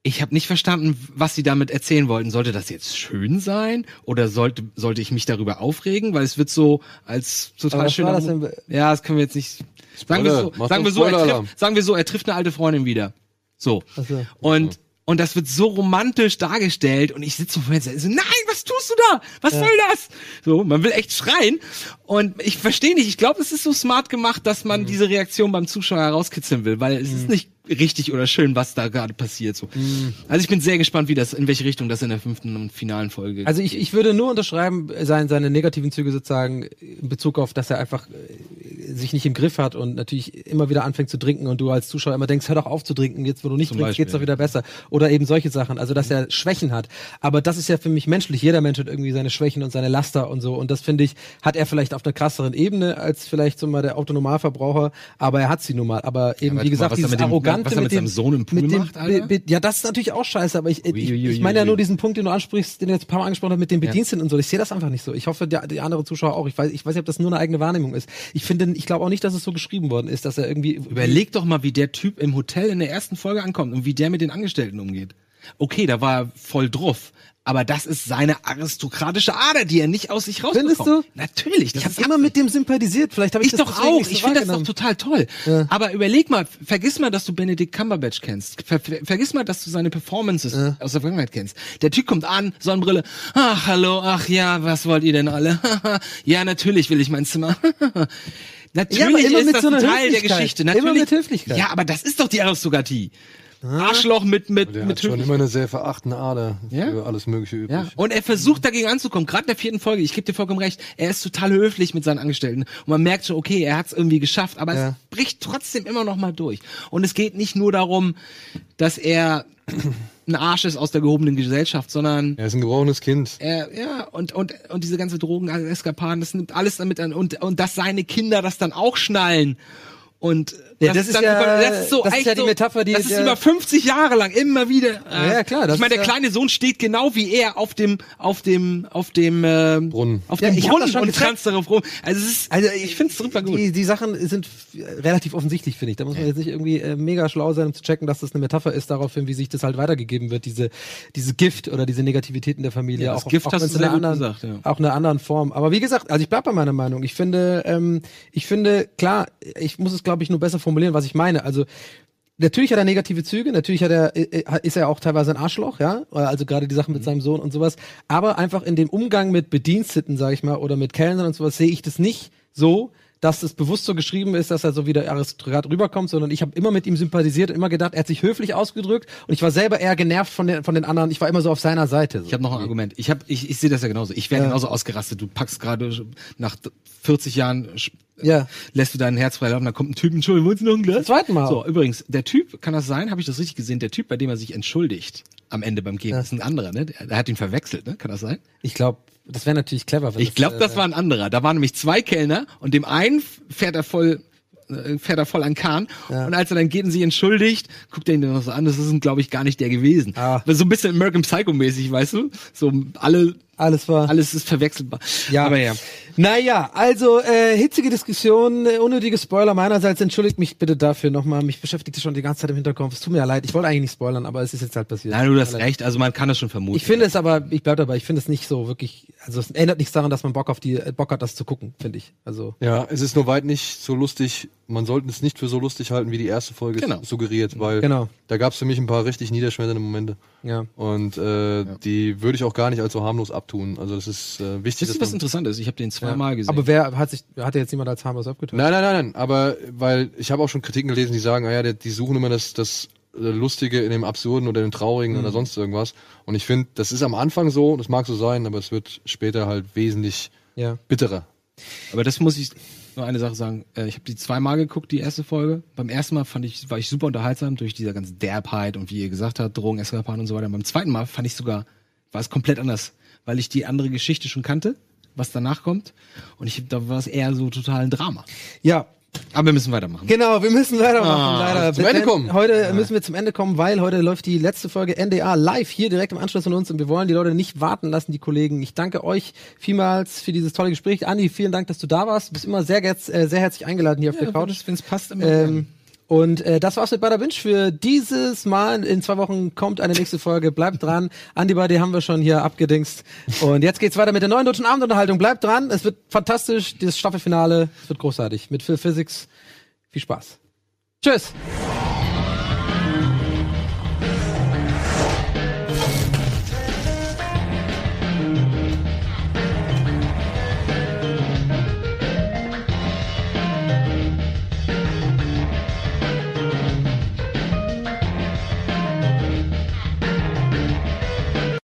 ich habe nicht verstanden, was sie damit erzählen wollten. Sollte das jetzt schön sein oder sollte sollte ich mich darüber aufregen, weil es wird so als total denn? Ja, das können wir jetzt nicht sagen wir so, sagen wir so, er trifft, sagen wir so, er trifft eine alte Freundin wieder. So. Ach so. Und und das wird so romantisch dargestellt. Und ich sitze so vor mir und so, nein, was tust du da? Was soll das? So, man will echt schreien. Und ich verstehe nicht, ich glaube, es ist so smart gemacht, dass man diese Reaktion beim Zuschauer herauskitzeln will, weil es ist nicht richtig oder schön, was da gerade passiert so. Also ich bin sehr gespannt, wie das in welche Richtung das in der fünften und finalen Folge Also ich, ich würde nur unterschreiben, sein, seine negativen Züge sozusagen in Bezug auf, dass er einfach äh, sich nicht im Griff hat und natürlich immer wieder anfängt zu trinken und du als Zuschauer immer denkst, hör doch auf zu trinken, jetzt wo du nicht Zum trinkst, Beispiel. geht's doch wieder besser. Oder eben solche Sachen, also dass er Schwächen hat. Aber das ist ja für mich menschlich. Jeder Mensch hat irgendwie seine Schwächen und seine Laster und so. Und das finde ich, hat er vielleicht auf einer krasseren Ebene als vielleicht so mal der Autonomalverbraucher, aber er hat sie nun mal. Aber eben, aber wie mal, gesagt, er dieses mit dem- Arrogante er mit dem, Sohn im Pool mit dem, macht, Alter? Ja, das ist natürlich auch scheiße, aber ich, ich, Ui, ui, ich meine ja nur diesen Punkt, den du ansprichst, den du jetzt ein paar Mal angesprochen hast mit den Bediensteten und so. Ich sehe das einfach nicht so. Ich hoffe, der, die andere Zuschauer auch. Ich weiß, ich weiß nicht, ob das nur eine eigene Wahrnehmung ist. Ich finde, ich glaube auch nicht, dass es so geschrieben worden ist, dass er irgendwie. Überleg doch mal, wie der Typ im Hotel in der ersten Folge ankommt und wie der mit den Angestellten umgeht. Okay, da war er voll drauf. aber das ist seine aristokratische Ader, die er nicht aus sich rausbekommt. Findest du? Natürlich. Ich habe immer mit dem sympathisiert. Vielleicht habe ich, ich das doch auch. so ich finde das doch total toll. Ja. Aber überleg mal, vergiss mal, dass du Benedict Cumberbatch kennst. Ver ver vergiss mal, dass du seine Performances aus der Vergangenheit kennst. Der Typ kommt an, Sonnenbrille. Ach, hallo, ach ja, was wollt ihr denn alle? ja, natürlich will ich mein Zimmer. Natürlich Ja, aber immer ist mit das so einer ein Teil der Höflichkeit. Geschichte. Immer Natürlich. mit Höflichkeit. Ja, aber das ist doch die Aristokratie. Arschloch mit mit Der mit hat schon Höflichkeit. immer eine sehr verachtende Ader Ja. für alles Mögliche übrig. Ja. Und er versucht dagegen anzukommen, gerade in der vierten Folge. Ich gebe dir vollkommen recht. Er ist total höflich mit seinen Angestellten. Und man merkt schon, okay, er hat es irgendwie geschafft, aber Ja. es bricht trotzdem immer noch mal durch. Und es geht nicht nur darum, dass er ein Arsch ist aus der gehobenen Gesellschaft, sondern Er ist ein gebrochenes Kind. er, ja, und, und, und diese ganze Drogeneskapaden, das nimmt alles damit an. Und, und dass seine Kinder das dann auch schnallen. Und Ja, das ist dann, ja- das ist so, das ist ja die so, Metapher, die- das ist der- über 50 Jahre lang immer wieder. äh, ja, klar, das Ich meine, der ist ja- kleine Sohn steht genau wie er auf dem, auf dem, auf dem ähm, Brunnen. auf Ja, dem ich hab Brunnen das schon und tanzt darauf rum. Also es ist, Also ich finde es super gut. Die, die Sachen sind relativ offensichtlich, finde ich. Da muss man jetzt nicht irgendwie äh, mega schlau sein, um zu checken, dass das eine Metapher ist daraufhin, wie sich das halt weitergegeben wird, diese, diese Gift oder diese Negativitäten der Familie. Ja, das auch, Gift auch hast du sehr gut anderen, gesagt, ja. Auch in einer anderen Form. Aber wie gesagt, also ich bleib bei meiner Meinung. Ich finde, ähm, ich finde, klar, ich muss es, glaube ich, nur besser formulieren, was ich meine. Also Natürlich hat er negative Züge, natürlich hat er, äh, äh, ist er auch teilweise ein Arschloch, ja, also gerade die Sachen mit seinem Sohn und sowas. Aber einfach in dem Umgang mit Bediensteten, sag ich mal, oder mit Kellnern und sowas, sehe ich das nicht so, dass es bewusst so geschrieben ist, dass er so wie der Aristokrat rüberkommt, sondern ich habe immer mit ihm sympathisiert, immer gedacht, er hat sich höflich ausgedrückt und ich war selber eher genervt von den, von den anderen. Ich war immer so auf seiner Seite. So. Ich habe noch ein Argument. Ich habe, ich, ich sehe das ja genauso. Ich wäre Ja. genauso ausgerastet. Du packst gerade nach 40 Jahren Ja. lässt du dein Herz frei laufen, dann kommt ein Typ, Entschuldigung, wollen Sie noch ein Glas? Zweiten Mal. So, übrigens, der Typ, kann das sein? Habe ich das richtig gesehen? Der Typ, bei dem er sich entschuldigt am Ende beim Gehen, ist ein anderer, ne? Der hat ihn verwechselt, ne? Kann das sein? Ich glaube, das wäre natürlich clever. Wenn Ich glaube, äh, das war ein anderer. Da waren nämlich zwei Kellner und dem einen fährt er voll äh, fährt er voll an Kahn und als er dann geht und sich entschuldigt, guckt er ihn dann noch so an, das ist glaube ich gar nicht der gewesen. Ah. So ein bisschen American Psycho mäßig, weißt du? So alle alles war. alles ist verwechselbar. Ja. aber ja. Naja, also äh, hitzige Diskussion, äh, unnötige Spoiler meinerseits. Entschuldigt mich bitte dafür nochmal. Mich beschäftigt das schon die ganze Zeit im Hinterkopf. Es tut mir ja leid. Ich wollte eigentlich nicht spoilern, aber es ist jetzt halt passiert. Nein, du hast recht, also man kann das schon vermuten. Ich finde es aber, ich bleib dabei, ich finde es nicht so wirklich, also es ändert nichts daran, dass man Bock auf die, äh, Bock hat, das zu gucken, finde ich. Also. Ja, es ist nur weit nicht so lustig. Man sollte es nicht für so lustig halten, wie die erste Folge Genau. suggeriert, weil Genau. da gab es für mich ein paar richtig niederschmeternde Momente. Ja. Und äh, die würde ich auch gar nicht als so harmlos abtun. Also das ist äh, wichtig. Wisst ihr, dass was interessant ist? Ich habe den zweimal gesehen. Aber wer hat sich, hat jetzt jemand als harmlos abgetan? Nein, nein, nein, nein. Aber weil ich habe auch schon Kritiken gelesen, die sagen, ah ja, der, die suchen immer das, das äh, Lustige in dem Absurden oder dem Traurigen Mhm. oder sonst irgendwas. Und ich finde, das ist am Anfang so, das mag so sein, aber es wird später halt wesentlich Ja. bitterer. Aber das muss ich nur eine Sache sagen. Äh, Ich habe die zweimal geguckt, die erste Folge. Beim ersten Mal fand ich, war ich super unterhaltsam durch diese ganze Derbheit und wie ihr gesagt habt, Drogen, Eskapaden und so weiter. Beim zweiten Mal fand ich sogar, war es komplett anders, weil ich die andere Geschichte schon kannte, was danach kommt. Und ich, da war es eher so total ein Drama. Ja, Aber wir müssen weitermachen. Genau, wir müssen weitermachen, Ah, leider. zum Ende kommen. Heute müssen wir zum Ende kommen, weil heute läuft die letzte Folge NDA live hier direkt im Anschluss von uns und wir wollen die Leute nicht warten lassen, die Kollegen. Ich danke euch vielmals für dieses tolle Gespräch. Andi, vielen Dank, dass du da warst. Du bist immer sehr, äh, sehr herzlich eingeladen hier auf der Couch. wenn es passt, immer. Ähm, und äh, das war's mit Bada Binge für dieses Mal. In zwei Wochen kommt eine nächste Folge. Bleibt dran. Andi Badi haben wir schon hier abgedingst. Und jetzt geht's weiter mit der neuen deutschen Abendunterhaltung. Bleibt dran. Es wird fantastisch. Das Staffelfinale. Es wird großartig. Mit Phil Physics. Viel Spaß. Tschüss.